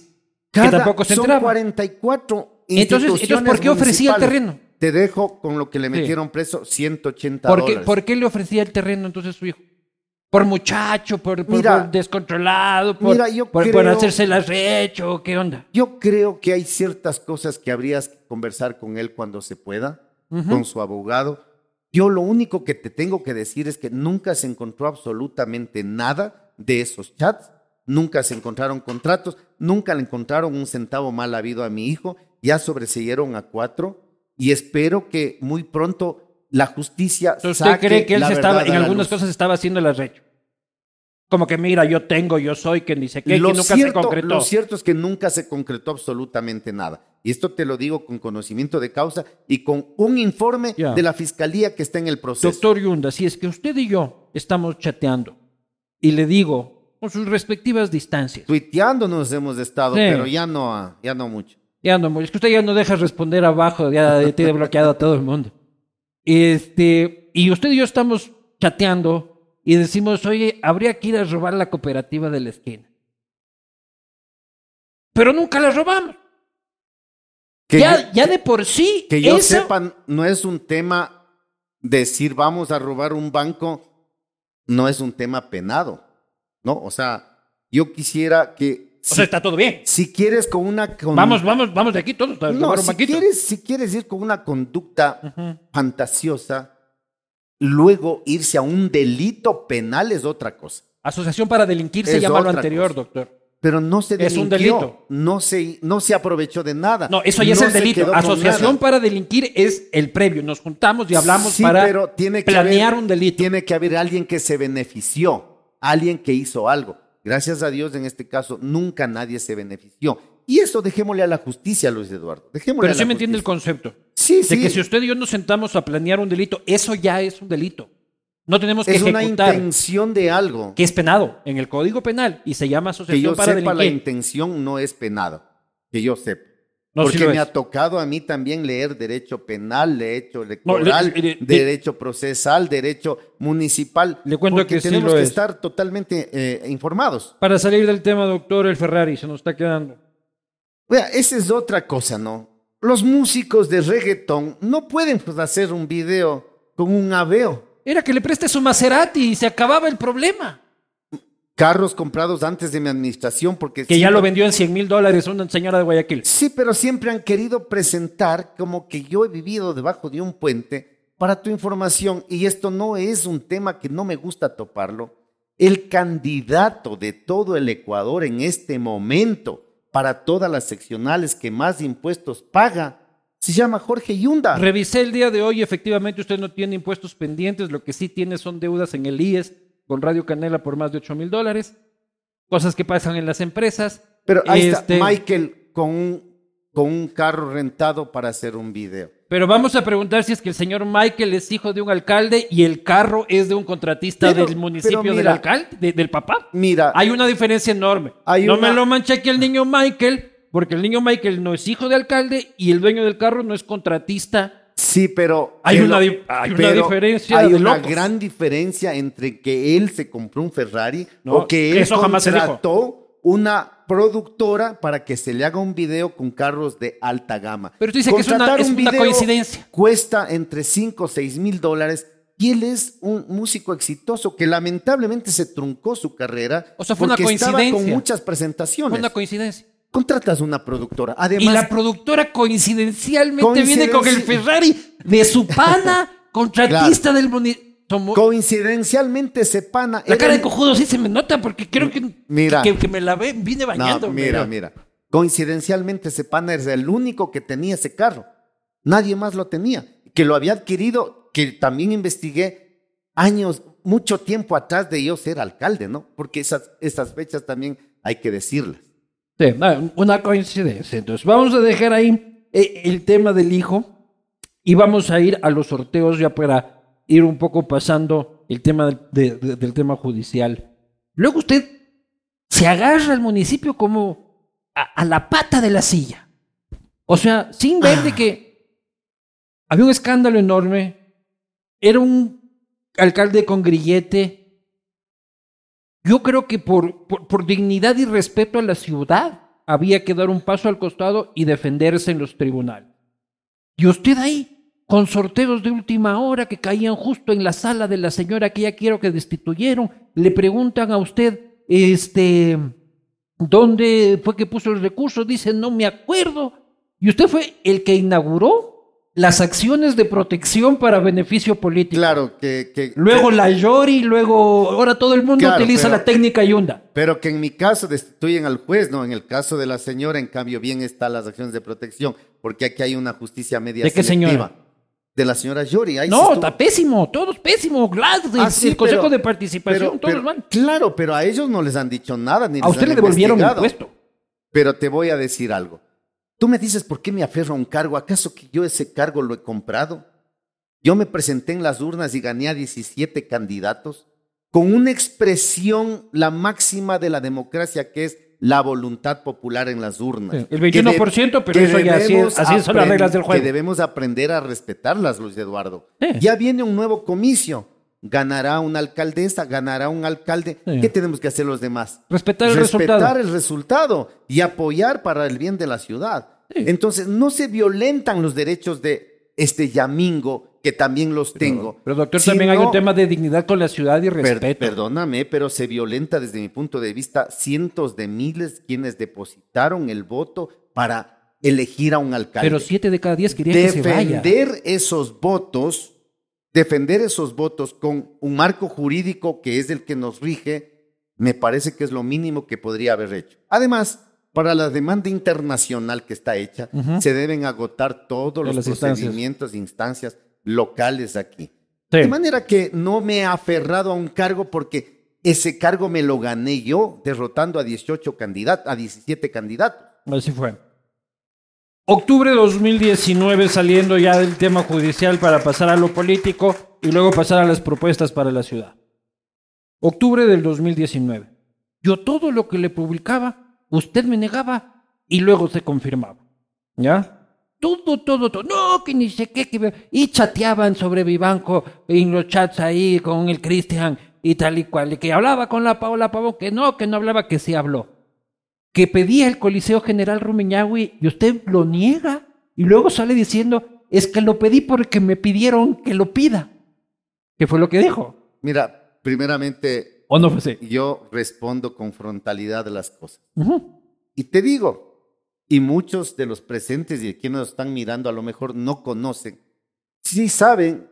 que tampoco se son enteraba. 44 Entonces- entonces, ¿por qué ofrecía el terreno? Te dejo con lo que le Sí. metieron preso, 180 ¿Por qué, dólares. por qué le ofrecía el terreno entonces su hijo? Por muchacho, por, por- Mira, por descontrolado, por, mira, yo por, por creo- hacerse el arrecho, ¿qué onda? Yo creo que hay ciertas cosas que habrías que conversar con él cuando se pueda, con su abogado. Yo lo único que te tengo que decir es que nunca se encontró absolutamente nada de esos chats, nunca se encontraron contratos, nunca le encontraron un centavo mal habido a mi hijo, ya sobreseyeron a cuatro y espero que muy pronto la justicia Entonces, ¿Usted cree que él se estaba, en algunas luz. cosas estaba haciendo el arrecho? Como que mira, yo tengo, yo soy, sé qué, que lo, nunca cierto, se concretó. lo cierto es que nunca se concretó absolutamente nada. Y esto te lo digo con conocimiento de causa y con un informe Ya. de la fiscalía que está en el proceso. Doctor Yunda, si es que usted y yo estamos chateando y le digo con sus respectivas distancias, Tuiteando nos hemos estado, Sí. pero ya no, ya no mucho. ya no, es que usted ya no deja responder abajo, ya tiene bloqueado a todo el mundo. Este, y usted y yo estamos chateando y decimos, oye, habría que ir a robar la cooperativa de la esquina. Pero nunca la robamos. Que, ya, yo, ya de por sí, que yo eso- sepa, no es un tema decir vamos a robar un banco, no es un tema penado, ¿no? O sea, yo quisiera que o sea, está todo bien. si quieres con una con- Vamos, vamos, vamos de aquí todos No, si quieres, si quieres ir con una conducta fantasiosa, luego irse a un delito penal es otra cosa. Asociación para delinquir se llama lo anterior, cosa. doctor. Pero no se Es un delinquió, delito. No se, no se aprovechó de nada. No, eso ya No es el delito. Asociación para delinquir es el previo. Nos juntamos y hablamos Sí, para pero tiene que planear haber- un delito. Tiene que haber alguien que se benefició, alguien que hizo algo. Gracias a Dios, en este caso, nunca nadie se benefició. Y eso dejémosle a la justicia, Luis Eduardo. Dejémosle Pero sí me entiende el concepto. Sí, De sí. que si usted y yo nos sentamos a planear un delito, eso ya es un delito. No tenemos que es una ejecutar, intención de algo. que es penado en el Código Penal y se llama Que Asociación yo para sepa, la intención no es penada. Que yo sepa. No, sí porque lo me es. ha tocado a mí también leer derecho penal, derecho No, electoral, le- le- le- derecho procesal, derecho municipal. Le cuento porque que sí tenemos lo que es. estar totalmente eh, informados. Para salir del tema, doctor, el Ferrari se nos está quedando. Vea, esa es otra cosa, ¿no? Los músicos de reggaetón no pueden pues, hacer un video con un aveo. Era que le preste su Maserati y se acababa el problema. Carros comprados antes de mi administración porque... Que ya lo vendió en 100 mil dólares una señora de Guayaquil. Sí, pero siempre han querido presentar como que yo he vivido debajo de un puente para tu información y esto no es un tema que no me gusta toparlo. El candidato de todo el Ecuador en este momento para todas las seccionales que más impuestos paga se llama Jorge Yunda. Revisé el día de hoy, efectivamente usted no tiene impuestos pendientes, lo que sí tiene son deudas en el IES con Radio Canela por más de 8 mil dólares, cosas que pasan en las empresas. Pero ahí Este, está Michael con un, con un carro rentado para hacer un video. Pero vamos a preguntar si es que el señor Michael es hijo de un alcalde y el carro es de un contratista Pero- del municipio del alcalde, de- del papá. Mira, Hay una diferencia enorme. Hay no una- me lo manche aquí el niño Michael, porque el niño Michael no es hijo de alcalde y el dueño del carro no es contratista. Sí, pero Hay una di- hay una diferencia Hay una locos. gran diferencia entre que él se compró un Ferrari No, o que él eso jamás se dijo. contrató una productora para que se le haga un video con carros de alta gama. Pero tú dices que es una- es un una coincidencia. Cuesta entre 5 o 6 mil dólares y él es un músico exitoso que lamentablemente se truncó su carrera O sea, fue una porque estaba con coincidencia. muchas presentaciones. Fue una coincidencia. Contratas una productora. Y Además, la productora coincidencialmente viene con el Ferrari de su pana, contratista del municipio. coincidencialmente Sepana La era cara de cojudo sí se me nota porque creo que, Mira. que, que me la ve, vine bañando. No, mira, mira. Coincidencialmente, ese pana es el único que tenía ese carro. Nadie más lo tenía. Que lo había adquirido, que también investigué años, mucho tiempo atrás de yo ser alcalde, ¿no? Porque esas, esas fechas también hay que decirlas. No, una coincidencia. Entonces, vamos a dejar ahí eh, el tema del hijo y vamos a ir a los sorteos ya para ir un poco pasando el tema del, de- de- del tema judicial. Luego usted se agarra al municipio como a la pata de la silla. O sea, sin ver de que había un escándalo enorme, era un alcalde con grillete, yo creo que por, por, dignidad y respeto a la ciudad había que dar un paso al costado y defenderse en los tribunales. Y usted ahí, con sorteos de última hora que caían justo en la sala de la señora que ya quiero que destituyeron, le preguntan a usted, este, ¿dónde fue que puso el recurso? Dice, no me acuerdo. Y usted fue el que inauguró las acciones de protección para beneficio político. Claro, que... que Luego que- la Yori, luego ahora todo el mundo Claro, utiliza pero- la técnica Yunda. Pero que en mi caso destituyen al juez, no, en el caso de la señora, en cambio, bien están las acciones de protección, porque aquí hay una justicia media ¿De qué selectiva. señora? De la señora Yori. ahí No, está pésimo, todos pésimo. Glad, el, Ah, sí, el Consejo pero- de Participación, pero- todos mal. Claro, pero a ellos no les han dicho nada. Ni A usted han le devolvieron el puesto. Pero te voy a decir algo. Tú me dices por qué me aferro a un cargo. ¿Acaso que yo ese cargo lo he comprado? Yo me presenté en las urnas y gané a 17 candidatos con una expresión, la máxima de la democracia, que es la voluntad popular en las urnas. Sí, el Que 21%, pero que eso ya así son las reglas del juego. Que debemos aprender a respetarlas, Luis Eduardo. Sí. Ya viene un nuevo comicio. Ganará una alcaldesa, ganará un alcalde. Sí. ¿Qué tenemos que hacer los demás? Respetar el Respetar resultado. el resultado y apoyar para el bien de la ciudad. Sí. Entonces, no se violentan los derechos de este Yamingo, que también los tengo. Pero doctor, también hay un tema de dignidad con la ciudad y Per- respeto. perdóname, pero se violenta desde mi punto de vista cientos de miles quienes depositaron el voto para elegir a un alcalde. pero siete de cada diez querían que se vaya. defender esos votos, defender esos votos con un marco jurídico que es el que nos rige, me parece que es lo mínimo que podría haber hecho. Además, para la demanda internacional que está hecha, se deben agotar todos los instancias. procedimientos e instancias locales aquí. Sí. De manera que no me he aferrado a un cargo porque ese cargo me lo gané yo derrotando a 18 candidatos, a 17 candidatos. Así fue. Octubre de 2019 saliendo ya del tema judicial para pasar a lo político y luego pasar a las propuestas para la ciudad. Octubre del 2019. Yo todo lo que le publicaba, usted me negaba y luego se confirmaba. ¿Ya? Todo, todo, todo. No, que ni sé qué. Que... Y chateaban sobre Vivanco en los chats ahí con el Cristian y tal y cual. Y que hablaba con la Paola Pavón, que no, que no hablaba, que sí habló. Que pedía el Coliseo General Rumiñahui y usted lo niega. Y luego sale diciendo, es que lo pedí porque me pidieron que lo pida. ¿Qué fue lo que dijo? Mira, primeramente, ¿O no fue así? yo respondo con frontalidad de las cosas. Y te digo, y muchos de los presentes y de quienes nos están mirando a lo mejor no conocen, sí saben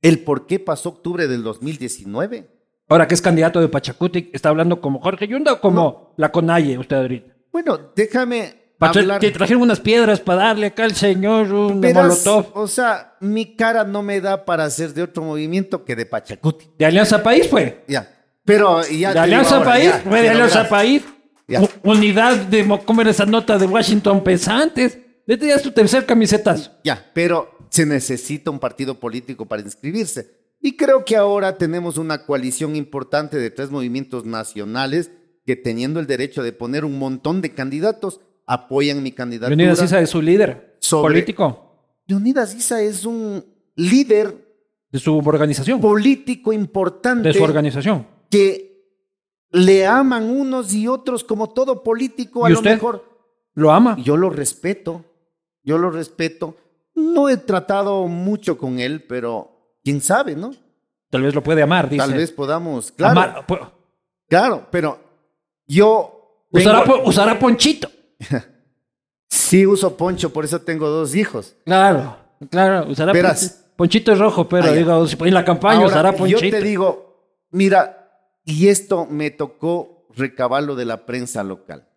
el por qué pasó octubre del 2019. Ahora que es candidato de Pachacuti, está hablando como Jorge Yunda o como la Conalle, usted ahorita. Bueno, déjame hablar. Te trajeron unas piedras para darle acá al señor un Verás, molotov. o sea, mi cara no me da para hacer de otro movimiento que de Pachacuti. De Alianza País fue. Ya. Pero ya De Alianza ahora, País, ya, fue de Alianza. País. Ya. Unidad de Mo- ¿cómo era esa nota de Washington pesantes? Este ya es tu tercer camisetazo. Ya, pero se necesita un partido político para inscribirse. Y creo que ahora tenemos una coalición importante de tres movimientos nacionales que teniendo el derecho de poner un montón de candidatos, apoyan mi candidatura. Leonidas Issa es su líder Sobre- político Leonidas Issa es un líder de su organización. político importante De su organización. que le aman unos y otros como todo político a ¿Y lo mejor. Lo ama. Yo lo respeto, yo lo respeto. No he tratado mucho con él, pero quién sabe, ¿no? Tal vez lo puede amar, dice. Tal vez podamos, claro, Amar- claro, pero yo usará, po- usará ponchito. sí uso poncho, por eso tengo dos hijos. Claro, claro. Usará Verás. ponchi- ponchito es rojo, pero ya. digo, si en la campaña Ahora, usará yo ponchito. te digo, mira, y esto me tocó recabarlo de la prensa local.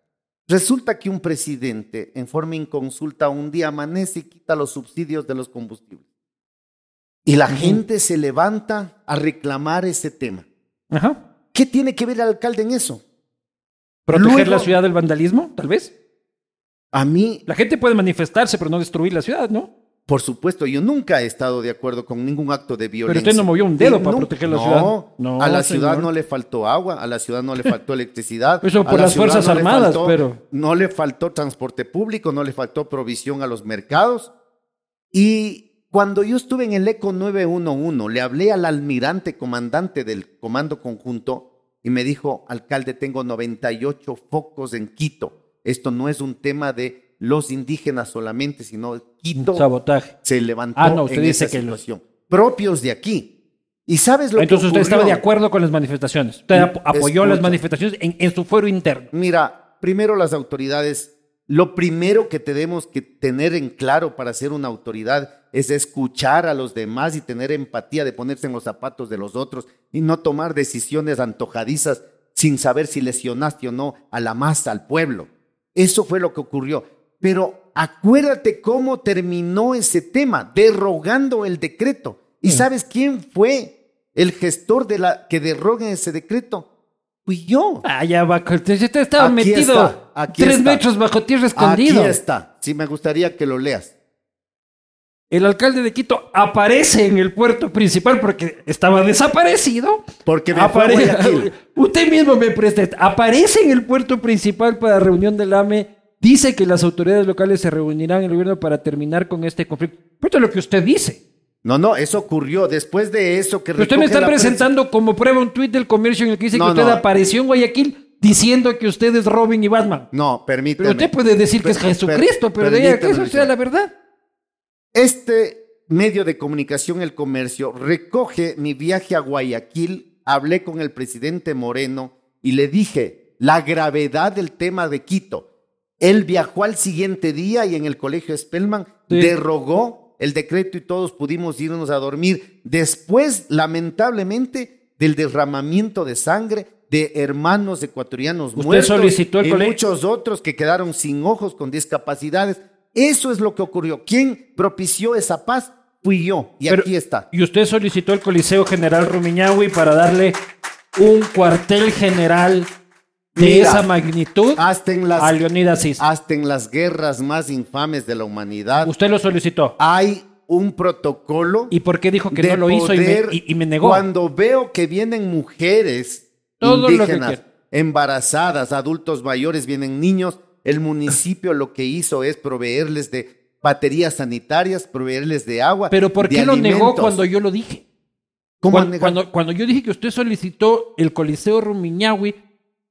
Resulta que un presidente, en forma inconsulta, un día amanece y quita los subsidios de los combustibles. Y la gente se levanta a reclamar ese tema. Ajá. ¿Qué tiene que ver el alcalde en eso? Proteger Luego- la ciudad del vandalismo, tal vez. A mí, La gente puede manifestarse, pero no destruir la ciudad, ¿no? por supuesto, yo nunca he estado de acuerdo con ningún acto de violencia. usted no movió un dedo para proteger la no, ciudad. No, a la ciudad no le faltó agua, a la ciudad no le faltó electricidad. Eso a por la las Fuerzas no Armadas, faltó- pero- No le faltó transporte público, no le faltó provisión a los mercados. Y cuando yo estuve en el ECO 911, le hablé al almirante comandante del Comando Conjunto y me dijo, alcalde, tengo 98 focos en Quito. Esto no es un tema de los indígenas solamente, sino Quito Sabotaje. se levantó Ah, no, usted en dice esa que situación. Propios de aquí. ¿Y sabes lo Entonces que usted estaba de acuerdo con las manifestaciones. Usted ap- apoyó las manifestaciones en, en su fuero interno. Mira, primero las autoridades, lo primero que tenemos que tener en claro para ser una autoridad es escuchar a los demás y tener empatía de ponerse en los zapatos de los otros y no tomar decisiones antojadizas sin saber si lesionaste o no a la masa, al pueblo. Eso fue lo que ocurrió. Pero acuérdate cómo terminó ese tema, derogando el decreto. ¿Y sabes quién fue el gestor de la que derroga ese decreto? Fui yo. Ah, ya va. Usted estaba Aquí metido está, aquí tres está. metros bajo tierra escondido. Aquí está. Sí, me gustaría que lo leas. El alcalde de Quito aparece en el puerto principal porque estaba desaparecido. Porque me fue a Apare- Guayaquil. Usted mismo me presta. Aparece en el puerto principal para reunión del AME. Dice que las autoridades locales se reunirán en el gobierno para terminar con este conflicto. Pero esto es lo que usted dice. No, no, eso ocurrió después de eso que Pero usted me está presentando como prueba un tuit del comercio en el que dice No, que usted no. apareció en Guayaquil diciendo que usted es Robin y Batman. No, permíteme. Pero usted puede decir que es per- Jesucristo, pero de ahí a que eso sea la verdad. Este medio de comunicación, El Comercio, recoge mi viaje a Guayaquil, hablé con el presidente Moreno y le dije la gravedad del tema de Quito. Él viajó al siguiente día y en el colegio Spellman Sí. derogó el decreto y todos pudimos irnos a dormir. Después, lamentablemente, del derramamiento de sangre de hermanos ecuatorianos Usted muertos solicitó el y muchos otros que quedaron sin ojos con discapacidades. Eso es lo que ocurrió. ¿Quién propició esa paz? Fui yo. Y Pero- aquí está. Y usted solicitó el Coliseo General Rumiñahui para darle un cuartel general de Mira, esa magnitud Hasta en, las, a Leonidas Issa. hasta en las guerras más infames de la humanidad Usted lo solicitó. hay un protocolo ¿Y por qué dijo que no lo hizo y me, poder- y- y me negó? Cuando veo que vienen mujeres Todo indígenas, embarazadas, adultos mayores, vienen niños, el municipio lo que hizo es proveerles de baterías sanitarias, proveerles de agua. Pero ¿por qué lo negó cuando yo lo dije? ¿Cómo Cuando, cuando, cuando yo dije que usted solicitó el Coliseo Rumiñahui,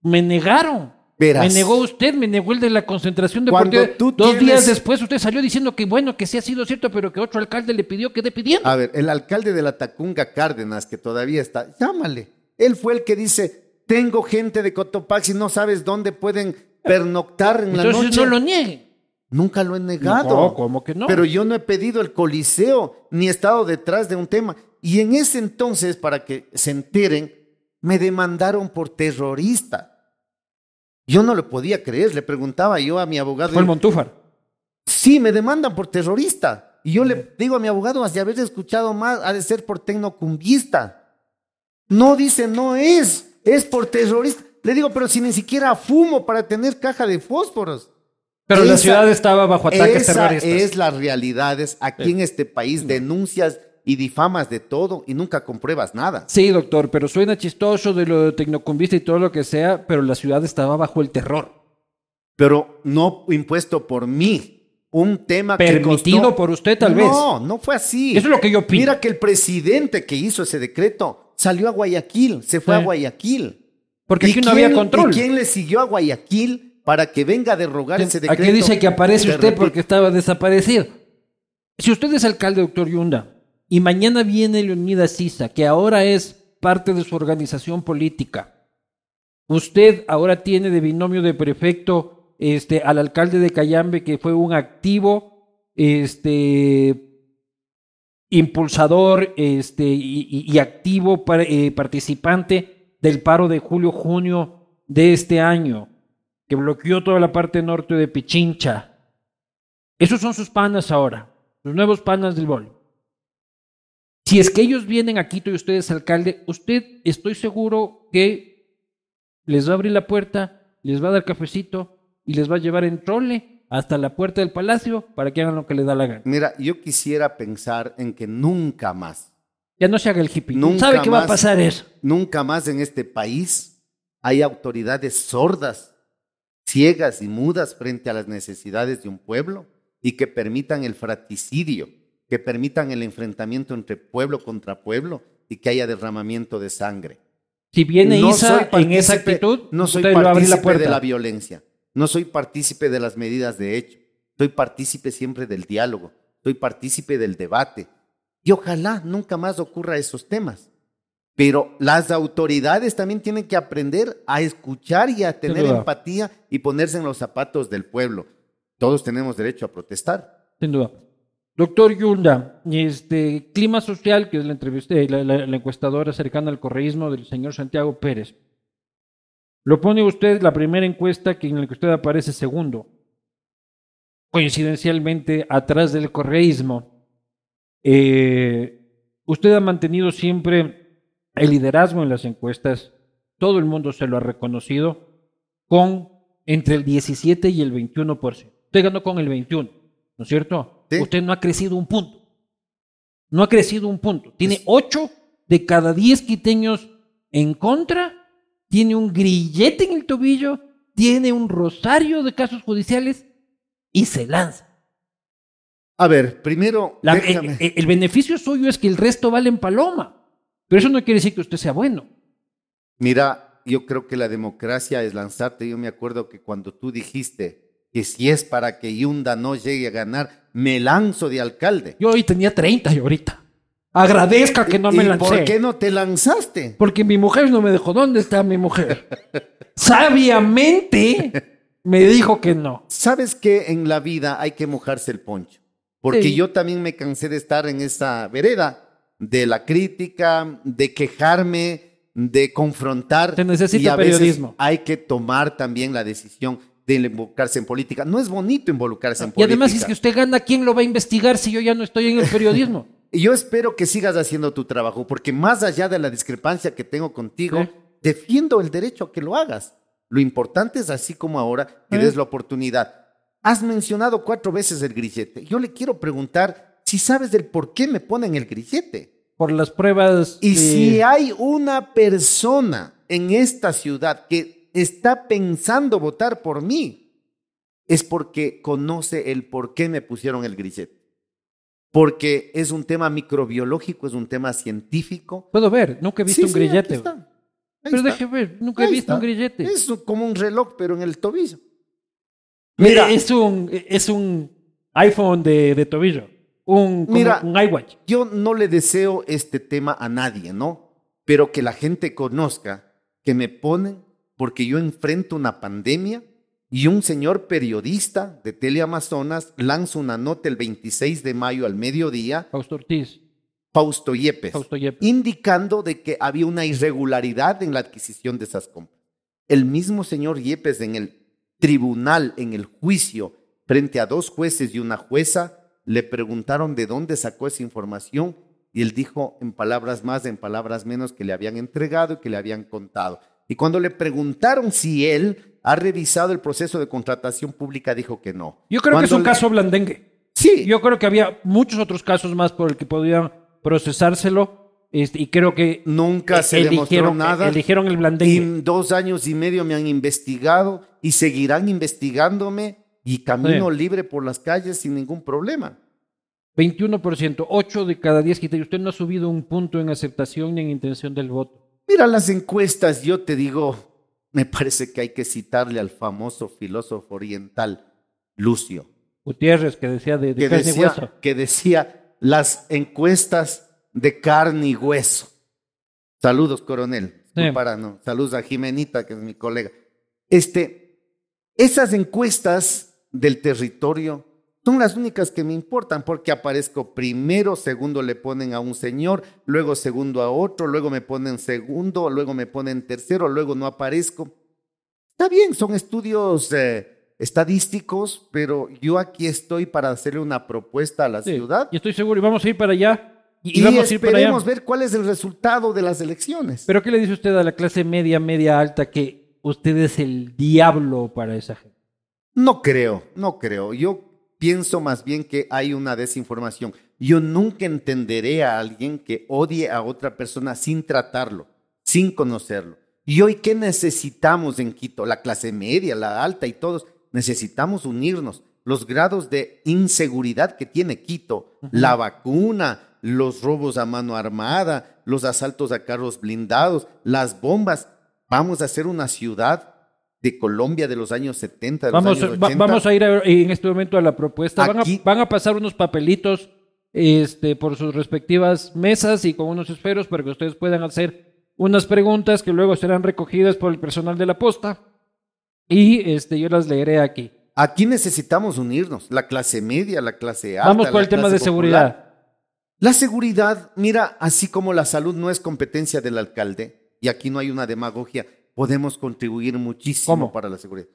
me negaron. Verás. Me negó usted, me negó el de la concentración deportiva. tú Dos tienes- días después usted salió diciendo que bueno, que sí ha sido cierto, pero que otro alcalde le pidió que dé pidiendo. A ver, el alcalde de la Tacunga Cárdenas, que todavía está, llámale. Él fue el que dice, tengo gente de Cotopaxi, no sabes dónde pueden pernoctar en la Entonces noche. no lo niegue. Nunca lo he negado. No, ¿cómo que no? Pero yo no he pedido el coliseo, ni he estado detrás de un tema. Y en ese entonces, para que se enteren, me demandaron por terrorista. Yo no lo podía creer, le preguntaba yo a mi abogado. Fue el Montúfar. Sí, me demandan por terrorista. Y yo le digo a mi abogado, has de haber escuchado más, ha de ser por tecnocumbista. No dice, no es, es por terrorista. Le digo, pero si ni siquiera fumo para tener caja de fósforos. Pero la ciudad estaba bajo ataques Esa terroristas. es las realidades. Aquí en este país denuncias y difamas de todo y nunca compruebas nada. Sí, doctor, pero suena chistoso de lo de tecnocumbista y todo lo que sea, pero la ciudad estaba bajo el terror. Pero no impuesto por mí. Un tema que Permitido costó- por usted, tal vez. No, no fue así. Eso es lo que yo opino. Mira que el presidente que hizo ese decreto salió a Guayaquil, se fue Sí. a Guayaquil. Porque ¿Y aquí no quién- había control. ¿Y quién le siguió a Guayaquil para que venga a derrogar ese decreto? Aquí dice que aparece Te usted porque estaba desaparecido. Si usted es alcalde, doctor Yunda, y mañana viene Leonidas Sisa, que ahora es parte de su organización política, usted ahora tiene de binomio de prefecto este, al alcalde de Cayambe, que fue un activo este, impulsador este, y, activo eh, participante del paro de julio-junio de este año, que bloqueó toda la parte norte de Pichincha. Esos son sus panas ahora, los nuevos panas del bol. Si es que ellos vienen a Quito y usted es alcalde, usted estoy seguro que les va a abrir la puerta, les va a dar cafecito y les va a llevar en trole hasta la puerta del palacio para que hagan lo que les da la gana. Mira, yo quisiera pensar en que nunca más, Ya no se haga el hippie. Nunca ¿Sabe qué va a más. pasar eso? nunca más en este país hay autoridades sordas, ciegas y mudas frente a las necesidades de un pueblo y que permitan el fratricidio, que permitan el enfrentamiento entre pueblo contra pueblo y que haya derramamiento de sangre. Si viene No Isa soy en esa partícipe- actitud, no soy la partícipe de la violencia, no soy partícipe de las medidas de hecho, soy partícipe siempre del diálogo, soy partícipe del debate y ojalá nunca más ocurra esos temas. Pero las autoridades también tienen que aprender a escuchar y a tener empatía y ponerse en los zapatos del pueblo. Todos tenemos derecho a protestar. Sin duda. Doctor Yunda, este clima social, que es la entrevista, la- la encuestadora cercana al correísmo del señor Santiago Pérez. Lo pone usted la primera encuesta que en la que usted aparece segundo. Coincidencialmente, atrás del correísmo. Eh, usted ha mantenido siempre el liderazgo en las encuestas. Todo el mundo se lo ha reconocido con entre el 17 y el 21%. Usted ganó con el 21, ¿no es cierto? Sí. Usted no ha crecido un punto. No ha crecido un punto. Tiene 8 de cada 10 quiteños en contra. Tiene un grillete en el tobillo. Tiene un rosario de casos judiciales y se lanza. A ver, primero, La- déjame. eh, eh, el beneficio suyo es que el resto vale en paloma. Pero eso no quiere decir que usted sea bueno. Mira, yo creo que la democracia es lanzarte. Yo me acuerdo que cuando tú dijiste que si es para que Yunda no llegue a ganar, me lanzo de alcalde. Yo hoy tenía 30 y ahorita. Agradezca que no me ¿Y lancé. por qué no te lanzaste? Porque mi mujer no me dejó. ¿Dónde está mi mujer? Sabiamente me dijo que no. ¿Sabes que en la vida hay que mojarse el poncho? Porque Sí. yo también me cansé de estar en esa vereda de la crítica, de quejarme, de confrontar. Necesita y a veces hay que tomar también la decisión de involucrarse en política. No es bonito involucrarse en Y política. además, si es que usted gana, ¿quién lo va a investigar si yo ya no estoy en el periodismo? Y yo espero que sigas haciendo tu trabajo, porque más allá de la discrepancia que tengo contigo, defiendo el derecho a que lo hagas. Lo importante es así como ahora que Sí. des la oportunidad. Has mencionado cuatro veces el grillete. Yo le quiero preguntar si sabes del por qué me ponen el grillete. Por las pruebas. Y de- si hay una persona en esta ciudad que está pensando votar por mí, es porque conoce el por qué me pusieron el grillete. Porque es un tema microbiológico, es un tema científico. Puedo ver, nunca he visto Sí, un sí, grillete. está. Pero deje ver, nunca he Ahí visto un está. grillete. Es como un reloj, pero en el tobillo. Mira, Mira, es un, es un iPhone de, de tobillo. Un, Mira. un iWatch. yo no le deseo este tema a nadie, ¿no? Pero que la gente conozca que me ponen porque yo enfrento una pandemia y un señor periodista de Teleamazonas lanza una nota el 26 de mayo al mediodía, Fausto Ortiz. Fausto Yepes, Fausto Yepes. indicando de que había una irregularidad en la adquisición de esas compras. El mismo señor Yepes en el tribunal, en el juicio, frente a dos jueces y una jueza, le preguntaron de dónde sacó esa información y él dijo en palabras más, en palabras menos, que le habían entregado y que le habían contado. Y cuando le preguntaron si él ha revisado el proceso de contratación pública, dijo que no. Yo creo que es un le- caso blandengue. Sí, Yo creo que había muchos otros casos más por el que podían procesárselo. este, y creo que nunca se demostró eligieron, nada. eligieron el Y blandengue. en dos años y medio me han investigado y seguirán investigándome y camino Sí. libre por las calles sin ningún problema. 21%, 8 de cada 10 criterios. Usted no ha subido un punto en aceptación ni en intención del voto. Mira las encuestas, yo te digo, me parece que hay que citarle al famoso filósofo oriental Lucio, Gutiérrez, que decía de, de que carne y hueso. que decía las encuestas de carne y hueso. Saludos, coronel. Sí. No. Saludos a Jimenita, que es mi colega. Este, esas encuestas del territorio son las únicas que me importan porque aparezco primero, segundo le ponen a un señor, luego segundo a otro, luego me ponen segundo, luego me ponen tercero, luego no aparezco. Está bien, son estudios eh, estadísticos, pero yo aquí estoy para hacerle una propuesta a la Sí, ciudad Y estoy seguro, y vamos a ir para allá. Y, y y, vamos a ir para allá. esperemos ver cuál es el resultado de las elecciones. Pero ¿qué le dice usted a la clase media, media alta que usted es el diablo para esa gente? No creo, no creo. Yo pienso más bien que hay una desinformación. Yo nunca entenderé a alguien que odie a otra persona sin tratarlo, sin conocerlo. Y hoy, ¿qué necesitamos en Quito? La clase media, la alta y todos. Necesitamos unirnos. Los grados de inseguridad que tiene Quito, la vacuna, los robos a mano armada, los asaltos a carros blindados, las bombas. Vamos a hacer una ciudad de Colombia de los años 70, de Vamos, los años va- 80. vamos a ir a- en este momento a la propuesta. Van a, Aquí- van a pasar unos papelitos este, por sus respectivas mesas y con unos esferos para que ustedes puedan hacer unas preguntas que luego serán recogidas por el personal de la posta. Y este, yo las leeré aquí. Aquí necesitamos unirnos, la clase media, la clase alta. Vamos la el tema de popular. seguridad. La seguridad, mira, así como la salud no es competencia del alcalde, y aquí no hay una demagogia, podemos contribuir muchísimo ¿Cómo? para la seguridad.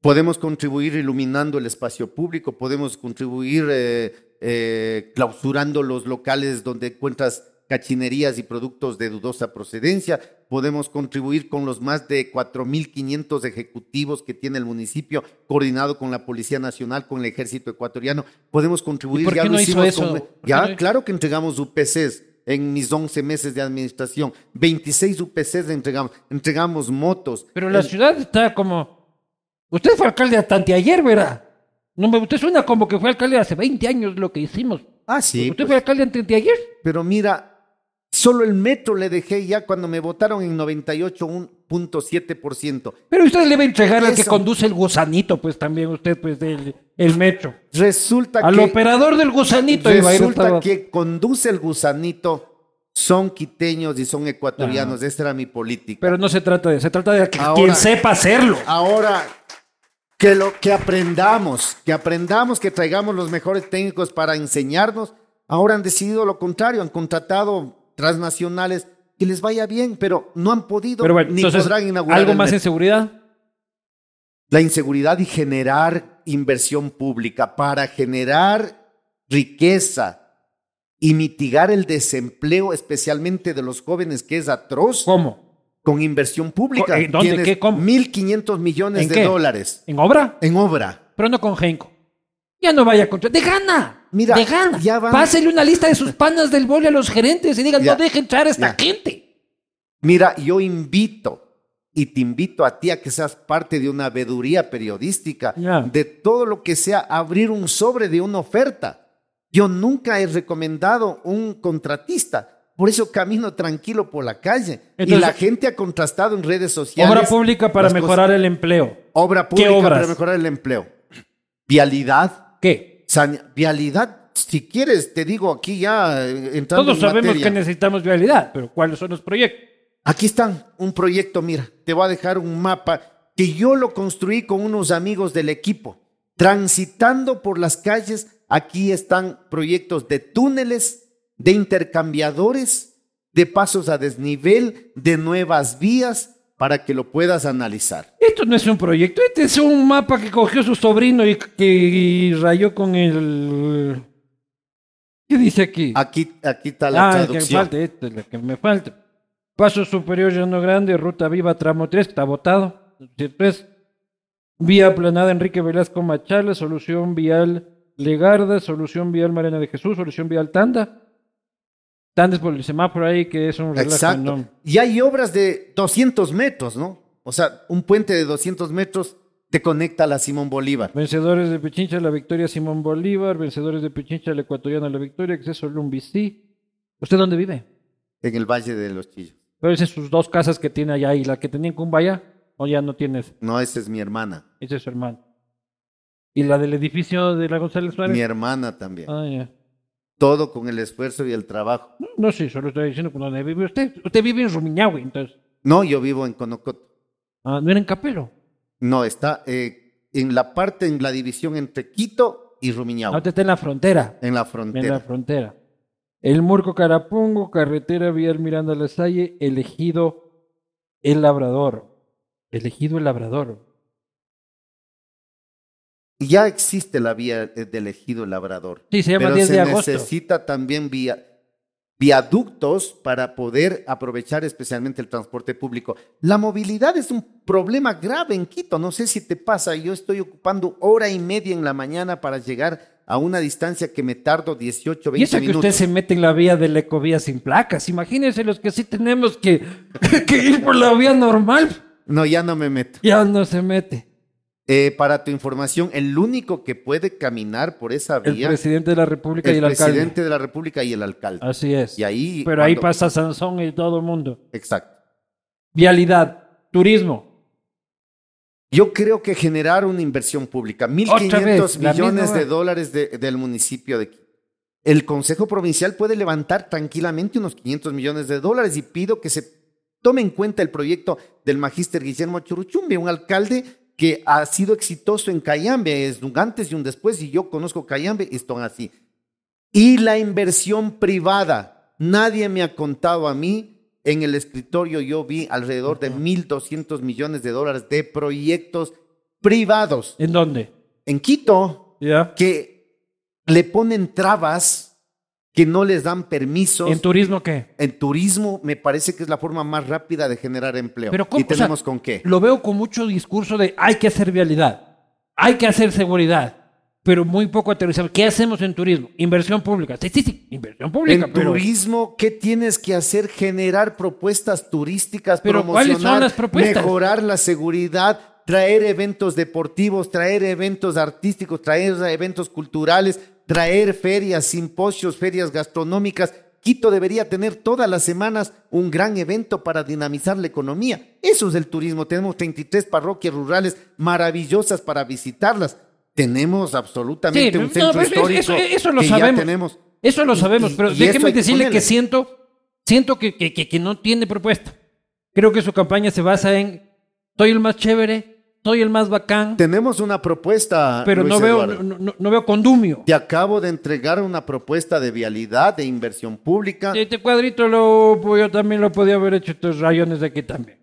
Podemos contribuir iluminando el espacio público, podemos contribuir eh, eh, clausurando los locales donde encuentras cachinerías y productos de dudosa procedencia, podemos contribuir con los más de 4.500 ejecutivos que tiene el municipio, coordinado con la Policía Nacional, con el Ejército Ecuatoriano, podemos contribuir. ¿Y por ya qué lo no hizo eso? con- ¿Por qué ya, no claro que entregamos UPCs en mis 11 meses de administración, 26 UPCs entregamos, entregamos motos. Pero la El- ciudad está como... Usted fue alcalde hasta anteayer, ¿verdad? No, me- usted suena como que fue alcalde hace 20 años lo que hicimos. Ah, sí, ¿Usted pues, fue alcalde ante- anteayer? pero mira, solo el metro le dejé ya cuando me votaron en 98.7%. Pero usted le va a entregar al que Eso. conduce el gusanito, pues también usted, pues, del el metro. Resulta Al que... operador del gusanito Resulta que conduce el gusanito, son quiteños y son ecuatorianos. Esa era mi política. Pero no se trata de, se trata de que Ahora- quien sepa hacerlo. Ahora, que lo que aprendamos, que aprendamos, que traigamos los mejores técnicos para enseñarnos. Ahora han decidido lo contrario, han contratado transnacionales que les vaya bien, pero no han podido Pero bueno, ni entonces, podrán inaugurar algo más en seguridad. la inseguridad y generar inversión pública para generar riqueza y mitigar el desempleo, especialmente de los jóvenes, que es atroz, ¿Cómo? con inversión pública. ¿En dónde? Tienes ¿Qué? ¿Cómo? 1.500 millones ¿En de qué? dólares ¿En obra? en obra. Pero no con Genco. Ya no vaya contra. ¡De gana! Mira, ¡De gana! ya van- Pásele una lista de sus panas del boli a los gerentes y digan, Ya. no deje entrar a esta Ya. gente. Mira, yo invito, y te invito a ti a que seas parte de una veeduría periodística, de todo lo que sea abrir un sobre de una oferta. Yo nunca he recomendado un contratista. Por eso camino tranquilo por la calle. y la gente ha contrastado en redes sociales. Obra pública para cosas- mejorar el empleo. Obra ¿Qué pública obras? para mejorar el empleo. Vialidad. ¿Qué? Vialidad, si quieres, te digo aquí ya eh, entrando Todos en sabemos materia. que necesitamos vialidad, pero ¿cuáles son los proyectos? Aquí están, un proyecto, mira, te voy a dejar un mapa que yo lo construí con unos amigos del equipo. Transitando por las calles, aquí están proyectos de túneles, de intercambiadores, de pasos a desnivel, de nuevas vías, para que lo puedas analizar. Esto no es un proyecto, este es un mapa que cogió su sobrino y que y rayó con el... ¿Qué dice aquí? Aquí, aquí está la ah, el que me traducción. falta, esto es lo que me falta. Paso superior Llano Grande, Ruta Viva, tramo 3, que está votado. Vía aplanada Enrique Velasco Machala, solución vial Legarda, solución vial Marina de Jesús, solución vial Tanda. Tanda es por el semáforo ahí, que es un relajo Exacto. enorme. Y hay obras de 200 metros, ¿no? O sea, un puente de 200 metros te conecta a la Simón Bolívar. Vencedores de Pichincha, la victoria Simón Bolívar. Vencedores de Pichincha, la ecuatoriana, la victoria. Acceso Lumbicí. ¿Usted dónde vive? en el Valle de los Chillos. Pero esas sus dos casas que tiene allá y la que tenía en Cumbaya, o ya no tienes. No, esa es mi hermana. Ese es su hermano. ¿Y la del edificio de la González Suárez? Mi hermana también. Ah, ya. Todo con el esfuerzo y el trabajo. No, no, sí, solo estoy diciendo que dónde vive usted. Usted vive en Rumiñahui, entonces. No, yo vivo en Conocoto. Ah, no era en Capelo. No, está eh, en la parte, en la división entre Quito y Rumiñahui. Ahorita está en la frontera. en la En la frontera. frontera. El Murco Carapungo, carretera Vial Miranda La Salle, elegido El Labrador. Elegido El Labrador. Ya existe la vía eh, del ejido Labrador. Sí, se llama pero 10 se agosto. necesita también vía, viaductos para poder aprovechar especialmente el transporte público. La movilidad es un problema grave en Quito. No sé si te pasa, yo estoy ocupando hora y media en la mañana para llegar a una distancia que me tardo 18, 20 Y eso que minutos. usted se mete en la vía de la ecovía sin placas. Imagínense los que sí tenemos que, que ir por la vía normal. No, ya no me meto. Ya no se mete. Eh, para tu información, el único que puede caminar por esa El vía presidente de la República y el el alcalde. presidente de la República y el alcalde. Así es. Y ahí, Pero ahí pasa Sansón y todo el mundo. Exacto. Vialidad, turismo. Yo creo que generar una inversión pública, Otra 1.500 vez, la millones misma de dólares de- del municipio de Quito. El Consejo Provincial puede levantar tranquilamente unos 500 millones de dólares y pido que se tome en cuenta el proyecto del magíster Guillermo Churuchumbe, un alcalde que ha sido exitoso en Cayambe, es un antes y un después, y yo conozco Cayambe, están así. Y la inversión privada, nadie me ha contado a mí, en el escritorio yo vi alrededor de 1.200 millones de dólares de proyectos privados ¿En dónde? en Quito que le ponen trabas que no les dan permisos. ¿En turismo qué? En turismo me parece que es la forma más rápida de generar empleo. Pero ¿cómo? ¿Y O sea, tenemos con qué? Lo veo con mucho discurso de hay que hacer vialidad, hay que hacer seguridad, pero muy poco aterrizado. ¿Qué hacemos en turismo? Inversión pública. Sí, sí, sí, inversión pública. En pero, turismo, ¿qué tienes que hacer? Generar propuestas turísticas, Pero, ¿cuáles son promocionar, las propuestas? mejorar la seguridad, traer eventos deportivos, traer eventos artísticos, traer eventos culturales, traer ferias, simposios, ferias gastronómicas. Quito debería tener todas las semanas un gran evento para dinamizar la economía. Eso es el turismo. Tenemos 33 parroquias rurales maravillosas para visitarlas. Tenemos absolutamente Sí, un no, centro eso- histórico eso- eso lo que ya sabemos. tenemos. Eso lo sabemos, y- pero y déjeme que decirle que ponerle. siento, siento que, que, que- que no tiene propuesta. Creo que su campaña se basa en soy el más chévere, soy el más bacán, Tenemos una propuesta, pero Luis no veo, no, no- no veo condumio. Te acabo de entregar una propuesta de vialidad, de inversión pública. Este cuadrito lo, yo también lo podía haber hecho estos rayones de aquí también.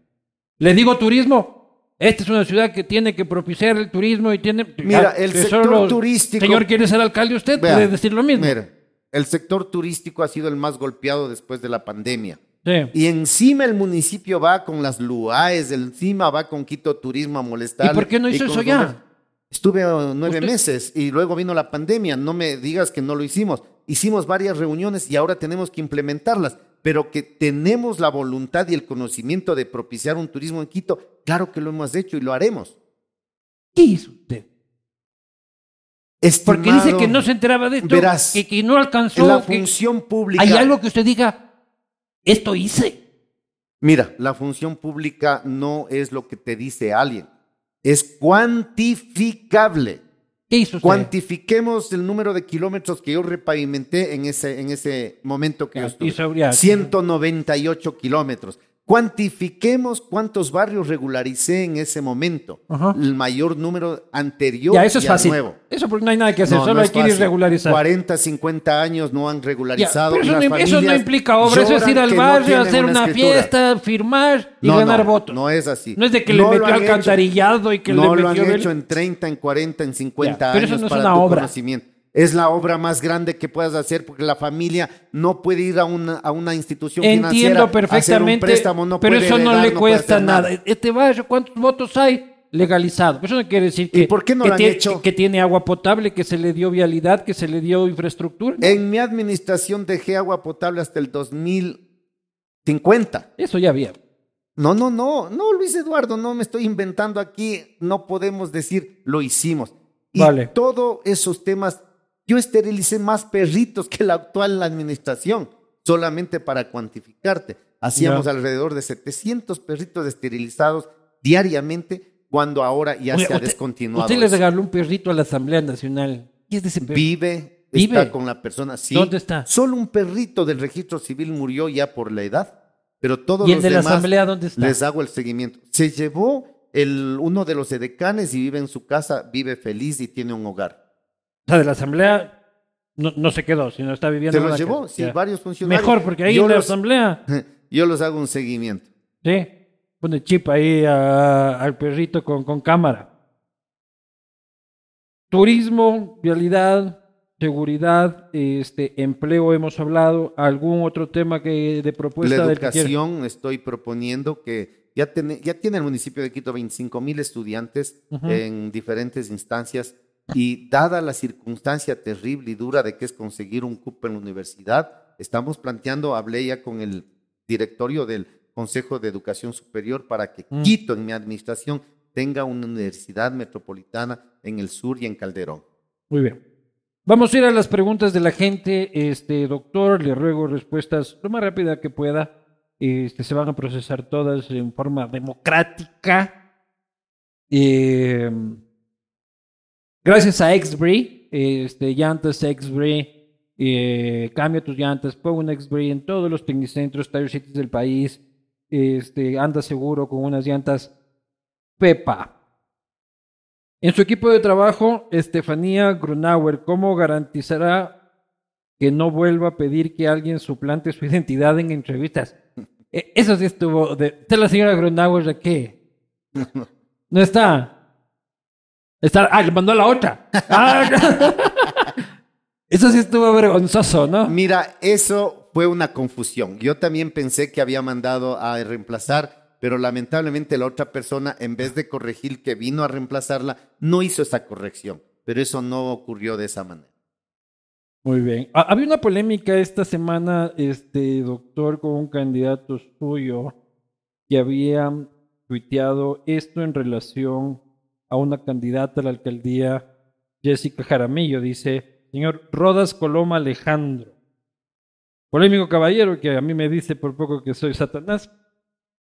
Le digo turismo. Esta es una ciudad que tiene que propiciar el turismo y tiene... Mira, el sector turístico- Señor, ¿quiere ser alcalde usted? Vea, puede decir lo mismo. mira, el sector turístico ha sido el más golpeado después de la pandemia. Sí. Y encima el municipio va con las LUAES, encima va con Quito Turismo a molestar. ¿Y por qué no hizo eso ya? Estuve eh, nueve Usted- meses y luego vino la pandemia. No me digas que no lo hicimos. Hicimos varias reuniones y ahora tenemos que implementarlas. pero que tenemos la voluntad y el conocimiento de propiciar un turismo en Quito, claro que lo hemos hecho y lo haremos. ¿Qué hizo usted? Porque dice Estimado, que no se enteraba de esto, verás, que, que no alcanzó. la que- función pública. Hay algo que usted diga, esto hice. Mira, la función pública no es lo que te dice alguien, es cuantificable. ¿Qué hizo usted? Cuantifiquemos el número de kilómetros que yo repavimenté en ese, en ese momento que Ya, yo estuve. y sobre- ya. 198 kilómetros. Cuantifiquemos cuántos barrios regularicé en ese momento. Ajá. El mayor número anterior ya, eso es y fácil. nuevo. Eso porque no hay nada que hacer, No, solo no hay que ir regularizar. 40, 50 años no han Ya, regularizado. pero eso, no, eso no implica obra, eso es ir al no barrio, hacer una escritura. fiesta, firmar y No, ganar no, votos. No es así. No es de que No le metió han hecho. alcantarillado y que no le lo han metió... hecho en 30, en 40, en 50 Ya, pero eso años no es para una tu obra. conocimiento. Es la obra más grande que puedas hacer porque la familia no puede ir a una, a una institución financiera. Entiendo a hacer un perfectamente, préstamo, no pero puede eso no le cuesta nada. Este barrio, ¿cuántos votos hay? Legalizado. Eso no quiere decir que, ¿Y por qué no que lo han tie- hecho? que tiene agua potable, que se le dio vialidad, que se le dio infraestructura. En mi administración dejé agua potable hasta el 2050. Eso ya había. No, no, no, no, Luis Eduardo, no me estoy inventando aquí. No podemos decir lo hicimos. Y Vale. todos esos temas, yo esterilicé más perritos que la actual administración, solamente para cuantificarte. Hacíamos alrededor de 700 perritos esterilizados diariamente, cuando ahora ya Oye, se ha usted- descontinuado. Usted le regaló un perrito a la Asamblea Nacional. ¿Qué es de ese perro? Vive, Vive. está con la persona. Sí, ¿Dónde está? Solo un perrito del registro civil murió ya por la edad, pero todos ¿Y el los de la demás Asamblea dónde está? les hago el seguimiento. Se llevó el, uno de los edecanes y vive en su casa, vive feliz y tiene un hogar. O sea, de la Asamblea no, no se quedó, sino está viviendo Se los llevó, sí, Ya. varios funcionarios. Mejor, porque ahí yo en la los, Asamblea, yo los hago un seguimiento. sí, pone chip ahí a- al perrito con, con cámara. Turismo, vialidad, seguridad, este, empleo hemos hablado. ¿Algún otro tema que de propuesta la del educación, estoy proponiendo que ya tiene, ya tiene el municipio de Quito 25 mil estudiantes en diferentes instancias y dada la circunstancia terrible y dura de que es conseguir un cupo en la universidad, estamos planteando, hablé ya con el directorio del Consejo de Educación Superior para que Mm. Quito en mi administración tenga una universidad metropolitana en el sur y en Calderón. Muy bien. Vamos a ir a las preguntas de la gente. Este, doctor, le ruego respuestas lo más rápida que pueda. Este, se van a procesar todas en forma democrática. Eh, gracias a Xbri, este, llantas Xbri, eh, cambia tus llantas, pon un Xbri en todos los tecnicentros, Tire Cities del país. Este, anda seguro con unas llantas Pepa. En su equipo de trabajo, Estefanía Grunauer, ¿cómo garantizará que no vuelva a pedir que alguien suplante su identidad en entrevistas? Eh, Eso sí estuvo. De... ¿Está la señora Grunauer de qué? ¿No está? Está... Ah, le mandó a la otra. Ah, Eso sí estuvo vergonzoso, ¿no? Mira, eso fue una confusión. Yo también pensé que había mandado a reemplazar, pero lamentablemente la otra persona, en vez de corregir que vino a reemplazarla, no hizo esa corrección. Pero eso no ocurrió de esa manera. Muy bien. Ha- Había una polémica esta semana, este doctor, con un candidato suyo que había tuiteado esto en relación a una candidata a la alcaldía, Jessica Jaramillo. Dice, señor Rodas Coloma Alejandro, polémico caballero que a mí me dice por poco que soy Satanás.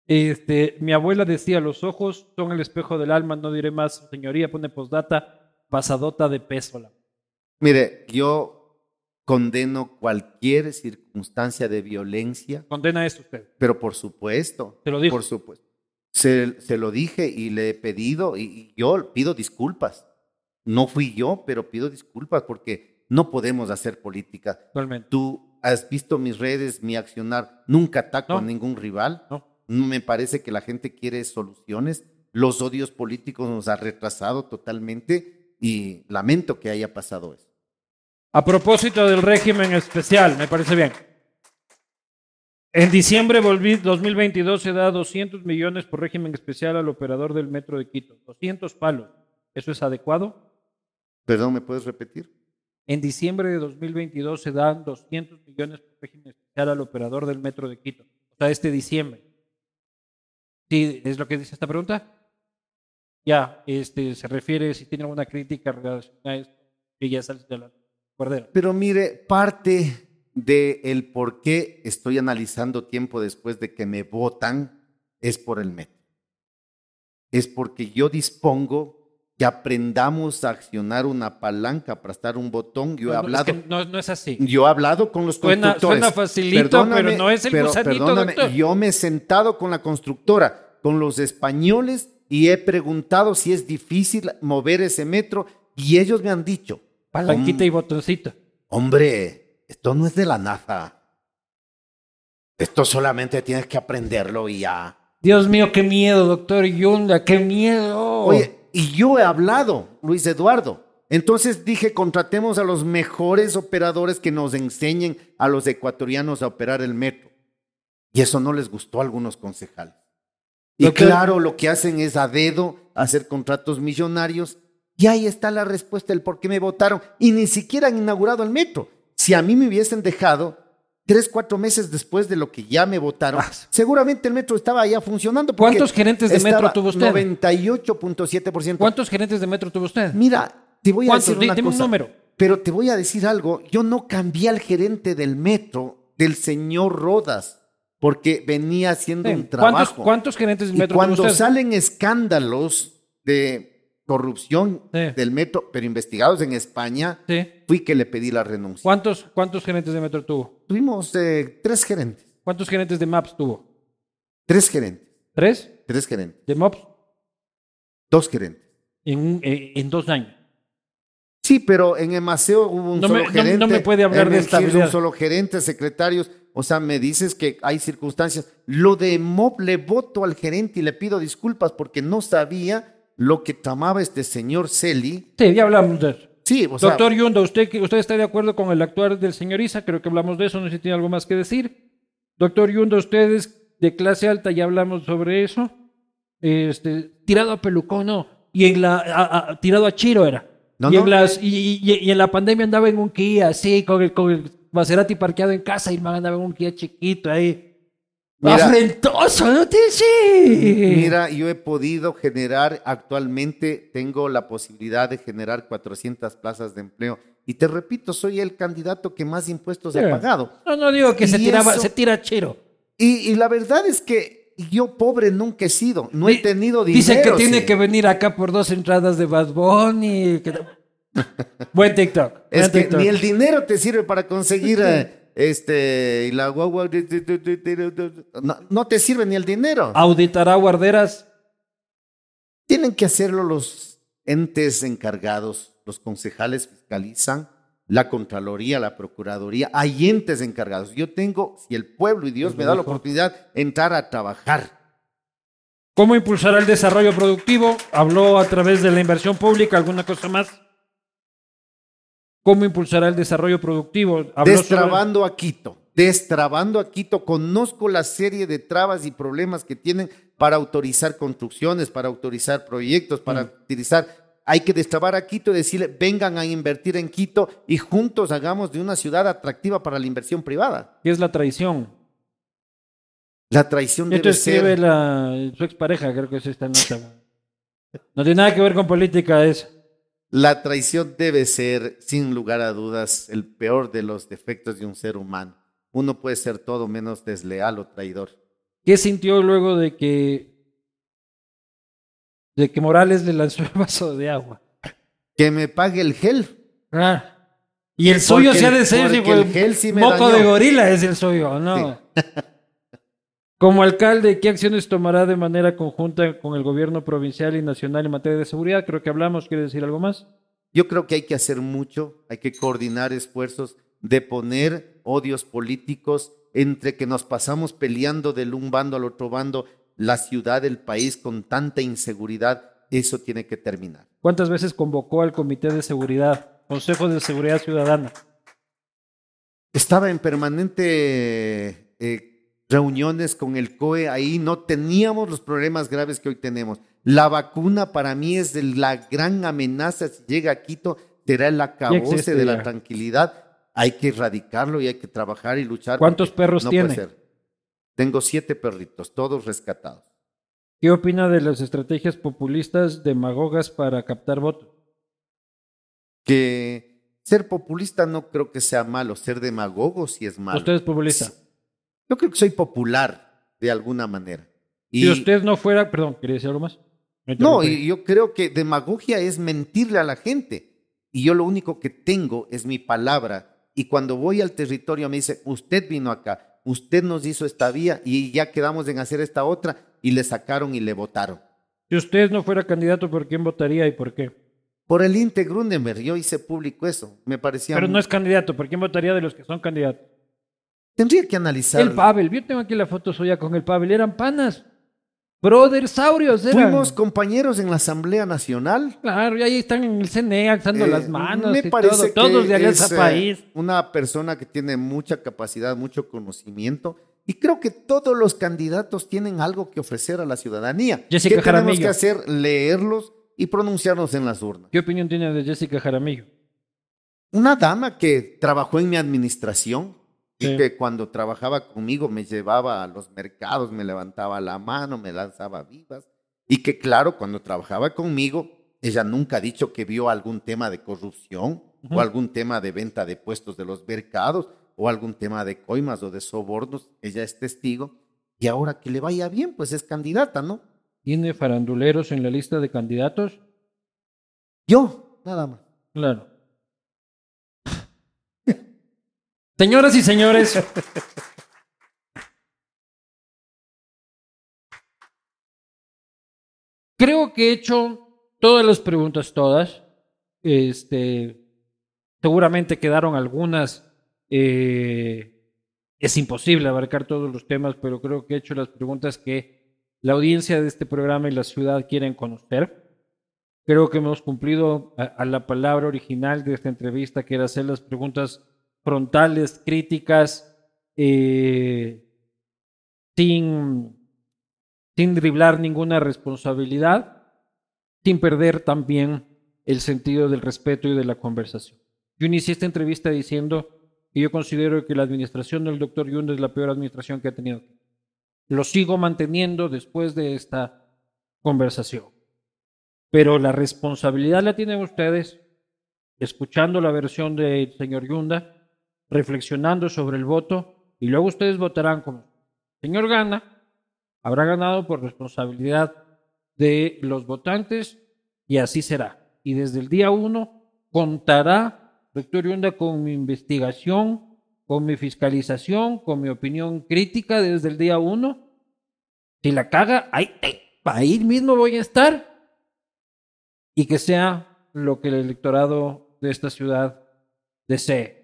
Este, mi abuela decía, los ojos son el espejo del alma, no diré más, señoría, pone postdata, pasadota de peso. Mire, yo condeno cualquier circunstancia de violencia, Condena eso usted. pero por supuesto. Se lo dijo. Por supuesto. Se, se lo dije y le he pedido, y, y yo pido disculpas. No fui yo, pero pido disculpas porque no podemos hacer política Totalmente. Tú has visto mis redes, mi accionar. Nunca ataco No. a ningún rival. No. Me parece que la gente quiere soluciones. Los odios políticos nos ha retrasado totalmente y lamento que haya pasado eso. A propósito del régimen especial, me parece bien. En diciembre volví- 2022 se da 200 millones por régimen especial al operador del metro de Quito. 200 palos. ¿Eso es adecuado? Perdón, ¿me puedes repetir? En diciembre de 2022 se dan 200 millones por régimen especial al operador del metro de Quito. O sea, este diciembre. ¿Sí es lo que dice esta pregunta? Ya, este, se refiere si tiene alguna crítica relacionada a esto, que ya sale de la guardera. Pero mire, parte del el por qué estoy analizando tiempo después de que me votan es por el metro. Es porque yo dispongo que aprendamos a accionar una palanca, aplastar un botón. Yo he no, es hablado, que no, no es así. yo he hablado con los Suena- constructores. suena facilito, pero no es el gusanito, doctor. Yo me he sentado con la constructora, con los españoles y he preguntado si es difícil mover ese metro y ellos me han dicho, Palanquita y botoncito. Hombre, esto no es de la NASA. Esto solamente tienes que aprenderlo y ya. Dios mío, qué miedo, doctor Yunda, qué miedo. Oye, y yo he hablado, Luis Eduardo. Entonces dije, contratemos a los mejores operadores que nos enseñen a los ecuatorianos a operar el metro. Y eso no les gustó a algunos concejales. Y Doctor- claro, lo que hacen es a dedo hacer contratos millonarios. Y ahí está la respuesta del por qué me votaron. Y ni siquiera han inaugurado el metro. Si a mí me hubiesen dejado tres, cuatro meses después de lo que ya me votaron, seguramente el metro estaba ya funcionando. ¿Cuántos gerentes de metro tuvo usted? 98.7%. ¿Cuántos gerentes de metro tuvo usted? Mira, te voy a ¿Cuántos? decir una dime un número. Pero te voy a decir algo. Yo no cambié al gerente del metro, del señor Rodas, porque venía haciendo Sí. un ¿Cuántos, trabajo. cuántos gerentes de y metro cuando tuvo usted? salen escándalos de corrupción Sí. del metro, pero investigados en España, Sí. fui que le pedí la renuncia. ¿Cuántos, ¿Cuántos gerentes de metro tuvo? Tuvimos eh, tres gerentes, ¿Cuántos gerentes de MAPS tuvo? tres gerentes, ¿Tres? tres gerentes, ¿De MAPS? dos gerentes. En, eh, en dos años. Sí, pero en Emaceo hubo un No solo me- no- gerente. no me puede hablar en de estabilidad. un solo gerente, secretarios. O sea, me dices que hay circunstancias. Lo de MOB le voto al gerente y le pido disculpas porque no sabía lo que tramaba este señor Celi. Sí, ya hablamos de eso. Sí, o sea, Doctor Yunda, ¿usted, ¿usted está de acuerdo con el actuar del señor Isa? Creo que hablamos de eso, no sé si tiene algo más que decir. Doctor Yunda, usted es de clase alta, ya hablamos sobre eso. Este, tirado a pelucón, no. Y en la, a- a- tirado a Chiro era. No, y, no. En las, y, y- y en la pandemia andaba en un Kia, así, con el, con el Maserati parqueado en casa, y el man andaba en un Kia chiquito ahí. Mira. Afrentoso, ¿no te sí? mira, yo he podido generar, actualmente tengo la posibilidad de generar 400 plazas de empleo. Y te repito, soy el candidato que más impuestos Sí. ha pagado. No, no digo que se tiraba, eso- se tira Chiro. Y, y la verdad es que yo pobre nunca he sido. No he tenido dinero. Dice que tiene sí. que venir acá por dos entradas de Bad Bunny. que- Buen TikTok. Es buen que TikTok. ni el dinero te sirve para conseguir eh, este y la guagua no, no te sirve ni el dinero. Auditará guarderas. Tienen que hacerlo los entes encargados, los concejales fiscalizan, la Contraloría, la Procuraduría, hay entes encargados. Yo tengo, si el pueblo y Dios me da la oportunidad, entrar a trabajar. ¿Cómo impulsará el desarrollo productivo? Habló a través de la inversión pública. ¿Alguna cosa más? ¿Cómo impulsará el desarrollo productivo? Habló sobre- Destrabando a Quito, destrabando a Quito. Conozco la serie de trabas y problemas que tienen para autorizar construcciones, para autorizar proyectos, para Mm. utilizar. Hay que destrabar a Quito y decirle, vengan a invertir en Quito y juntos hagamos de una ciudad atractiva para la inversión privada. ¿Qué es la traición? La traición Esto debe escribe ser... la, su expareja, creo que es esta nota. No tiene nada que ver con política eso. La traición debe ser, sin lugar a dudas, el peor de los defectos de un ser humano. Uno puede ser todo menos desleal o traidor. ¿Qué sintió luego de que de que Morales le lanzó el vaso de agua? Que me pague el gel. Ah. Y el suyo Porque se ha de ser el de- gel sí me moco dañó. de gorila es el suyo, ¿no? Como alcalde, ¿qué acciones tomará de manera conjunta con el gobierno provincial y nacional en materia de seguridad? Creo que hablamos, ¿quiere decir algo más? Yo creo que hay que hacer mucho, hay que coordinar esfuerzos de poner odios políticos entre que nos pasamos peleando del un bando al otro bando, la ciudad, el país con tanta inseguridad, eso tiene que terminar. ¿Cuántas veces convocó al Comité de Seguridad, Consejo de Seguridad Ciudadana? Estaba en permanente eh, reuniones con el COE, ahí no teníamos los problemas graves que hoy tenemos. La vacuna para mí es la gran amenaza si llega a Quito. será el acabose de la ya. tranquilidad. Hay que erradicarlo y hay que trabajar y luchar. ¿Cuántos perros no tiene? puede ser. Tengo siete perritos, todos rescatados. ¿Qué opina de las estrategias populistas demagogas para captar votos? Que ser populista no creo que sea malo, ser demagogo sí es malo. Usted es populista. Yo creo que soy popular de alguna manera. Y, Si usted no fuera, perdón, ¿quería decir algo más? No, y yo creo que demagogia es mentirle a la gente. Y yo lo único que tengo es mi palabra. Y cuando voy al territorio me dice, usted vino acá, usted nos hizo esta vía y ya quedamos en hacer esta otra y le sacaron y le votaron. Si usted no fuera candidato, ¿por quién votaría y por qué? Por el Inte Grundenberg, yo hice público eso. Me parecía... Pero no es candidato, ¿por quién votaría de los que son candidatos? Tendría que analizar. El Pavel, yo tengo aquí la foto suya con el Pavel, eran panas. Brothers saurios, eran. Fuimos compañeros en la Asamblea Nacional. Claro, y ahí están en el CNE alzando Eh, las manos me y parece todo, que todos de Alianza es, eh, País. Una persona que tiene mucha capacidad, mucho conocimiento. Y creo que todos los candidatos tienen algo que ofrecer a la ciudadanía. Jessica ¿Qué tenemos Jaramillo. que hacer? Leerlos y pronunciarnos en las urnas. ¿Qué opinión tiene de Jessica Jaramillo? Una dama que trabajó en mi administración Sí. y que cuando trabajaba conmigo me llevaba a los mercados, me levantaba la mano, me lanzaba vivas. Y que claro, cuando trabajaba conmigo, ella nunca ha dicho que vio algún tema de corrupción Ujú. o algún tema de venta de puestos de los mercados o algún tema de coimas o de sobornos. Ella es testigo. Y ahora que le vaya bien, pues es candidata, ¿no? ¿Tiene faranduleros en la lista de candidatos? Yo, nada más. Claro. Señoras y señores, creo que he hecho todas las preguntas, todas. Este, seguramente quedaron algunas. eh, es imposible abarcar todos los temas, pero creo que he hecho las preguntas que la audiencia de este programa y la ciudad quieren conocer. Creo que hemos cumplido a, a la palabra original de esta entrevista, que era hacer las preguntas frontales, críticas, eh, sin, sin driblar ninguna responsabilidad, sin perder también el sentido del respeto y de la conversación. Yo inicié esta entrevista diciendo que yo considero que la administración del doctor Yunda es la peor administración que ha tenido. Lo sigo manteniendo después de esta conversación. Pero la responsabilidad la tienen ustedes, escuchando la versión del señor Yunda, reflexionando sobre el voto, y luego ustedes votarán como el señor gana, habrá ganado por responsabilidad de los votantes, y así será. Y desde el día uno contará doctor Yunda con mi investigación, con mi fiscalización, con mi opinión crítica desde el día uno. Si la caga, ahí, ahí mismo voy a estar y que sea lo que el electorado de esta ciudad desee.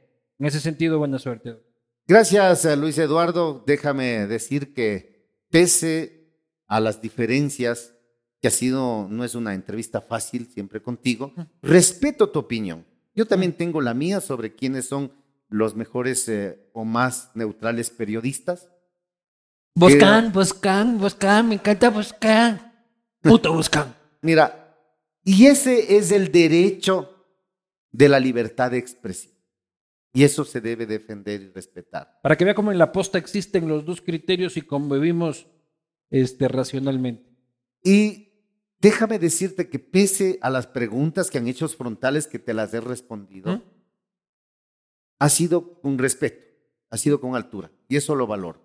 En ese sentido, buena suerte. Gracias, eh, Luis Eduardo. Déjame decir que pese a las diferencias, que ha sido, no es una entrevista fácil siempre contigo, respeto tu opinión. Yo también tengo la mía sobre quiénes son los mejores eh, o más neutrales periodistas. Buscan, buscan, buscan, me encanta buscar. Puto buscan. Mira, y ese es el derecho de la libertad de expresión. Y eso se debe defender y respetar. Para que vea cómo en la posta existen los dos criterios y convivimos este, racionalmente. Y déjame decirte que pese a las preguntas que han hecho frontales que te las he respondido, ¿Mm? ha sido con respeto, ha sido con altura, y eso lo valoro.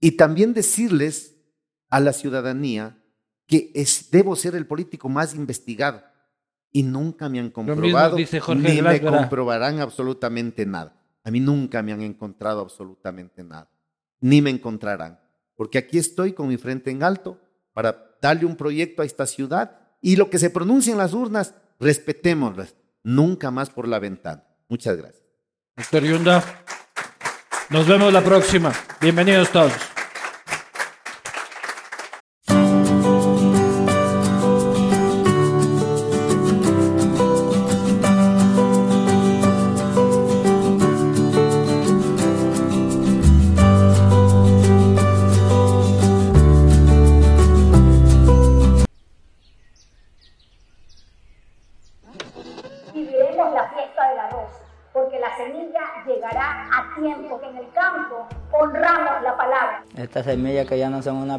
Y también decirles a la ciudadanía que es, debo ser el político más investigado. Y nunca me han comprobado, dice Jorge ni me comprobarán absolutamente nada. A mí nunca me han encontrado absolutamente nada, ni me encontrarán. Porque aquí estoy con mi frente en alto para darle un proyecto a esta ciudad y lo que se pronuncie en las urnas, respetémoslas, nunca más por la ventana. Muchas gracias. Doctor Yunda, nos vemos la próxima. Bienvenidos todos.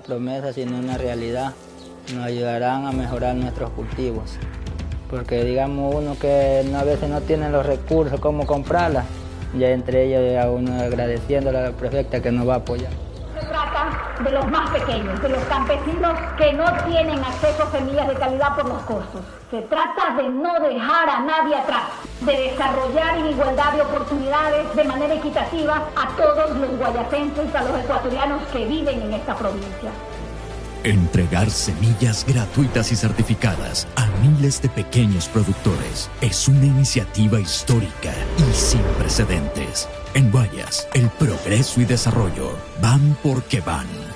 Promesa, sino una realidad, nos ayudarán a mejorar nuestros cultivos. Porque digamos uno que a veces no tiene los recursos, cómo comprarlas, ya entre ellos ya uno agradeciéndole a la prefecta que nos va a apoyar. De los más pequeños, de los campesinos que no tienen acceso a semillas de calidad por los costos. Se trata de no dejar a nadie atrás, de desarrollar en igualdad de oportunidades de manera equitativa a todos los guayacenses, a los ecuatorianos que viven en esta provincia. Entregar semillas gratuitas y certificadas a miles de pequeños productores es una iniciativa histórica y sin precedentes. En Guayas, el progreso y desarrollo van porque van.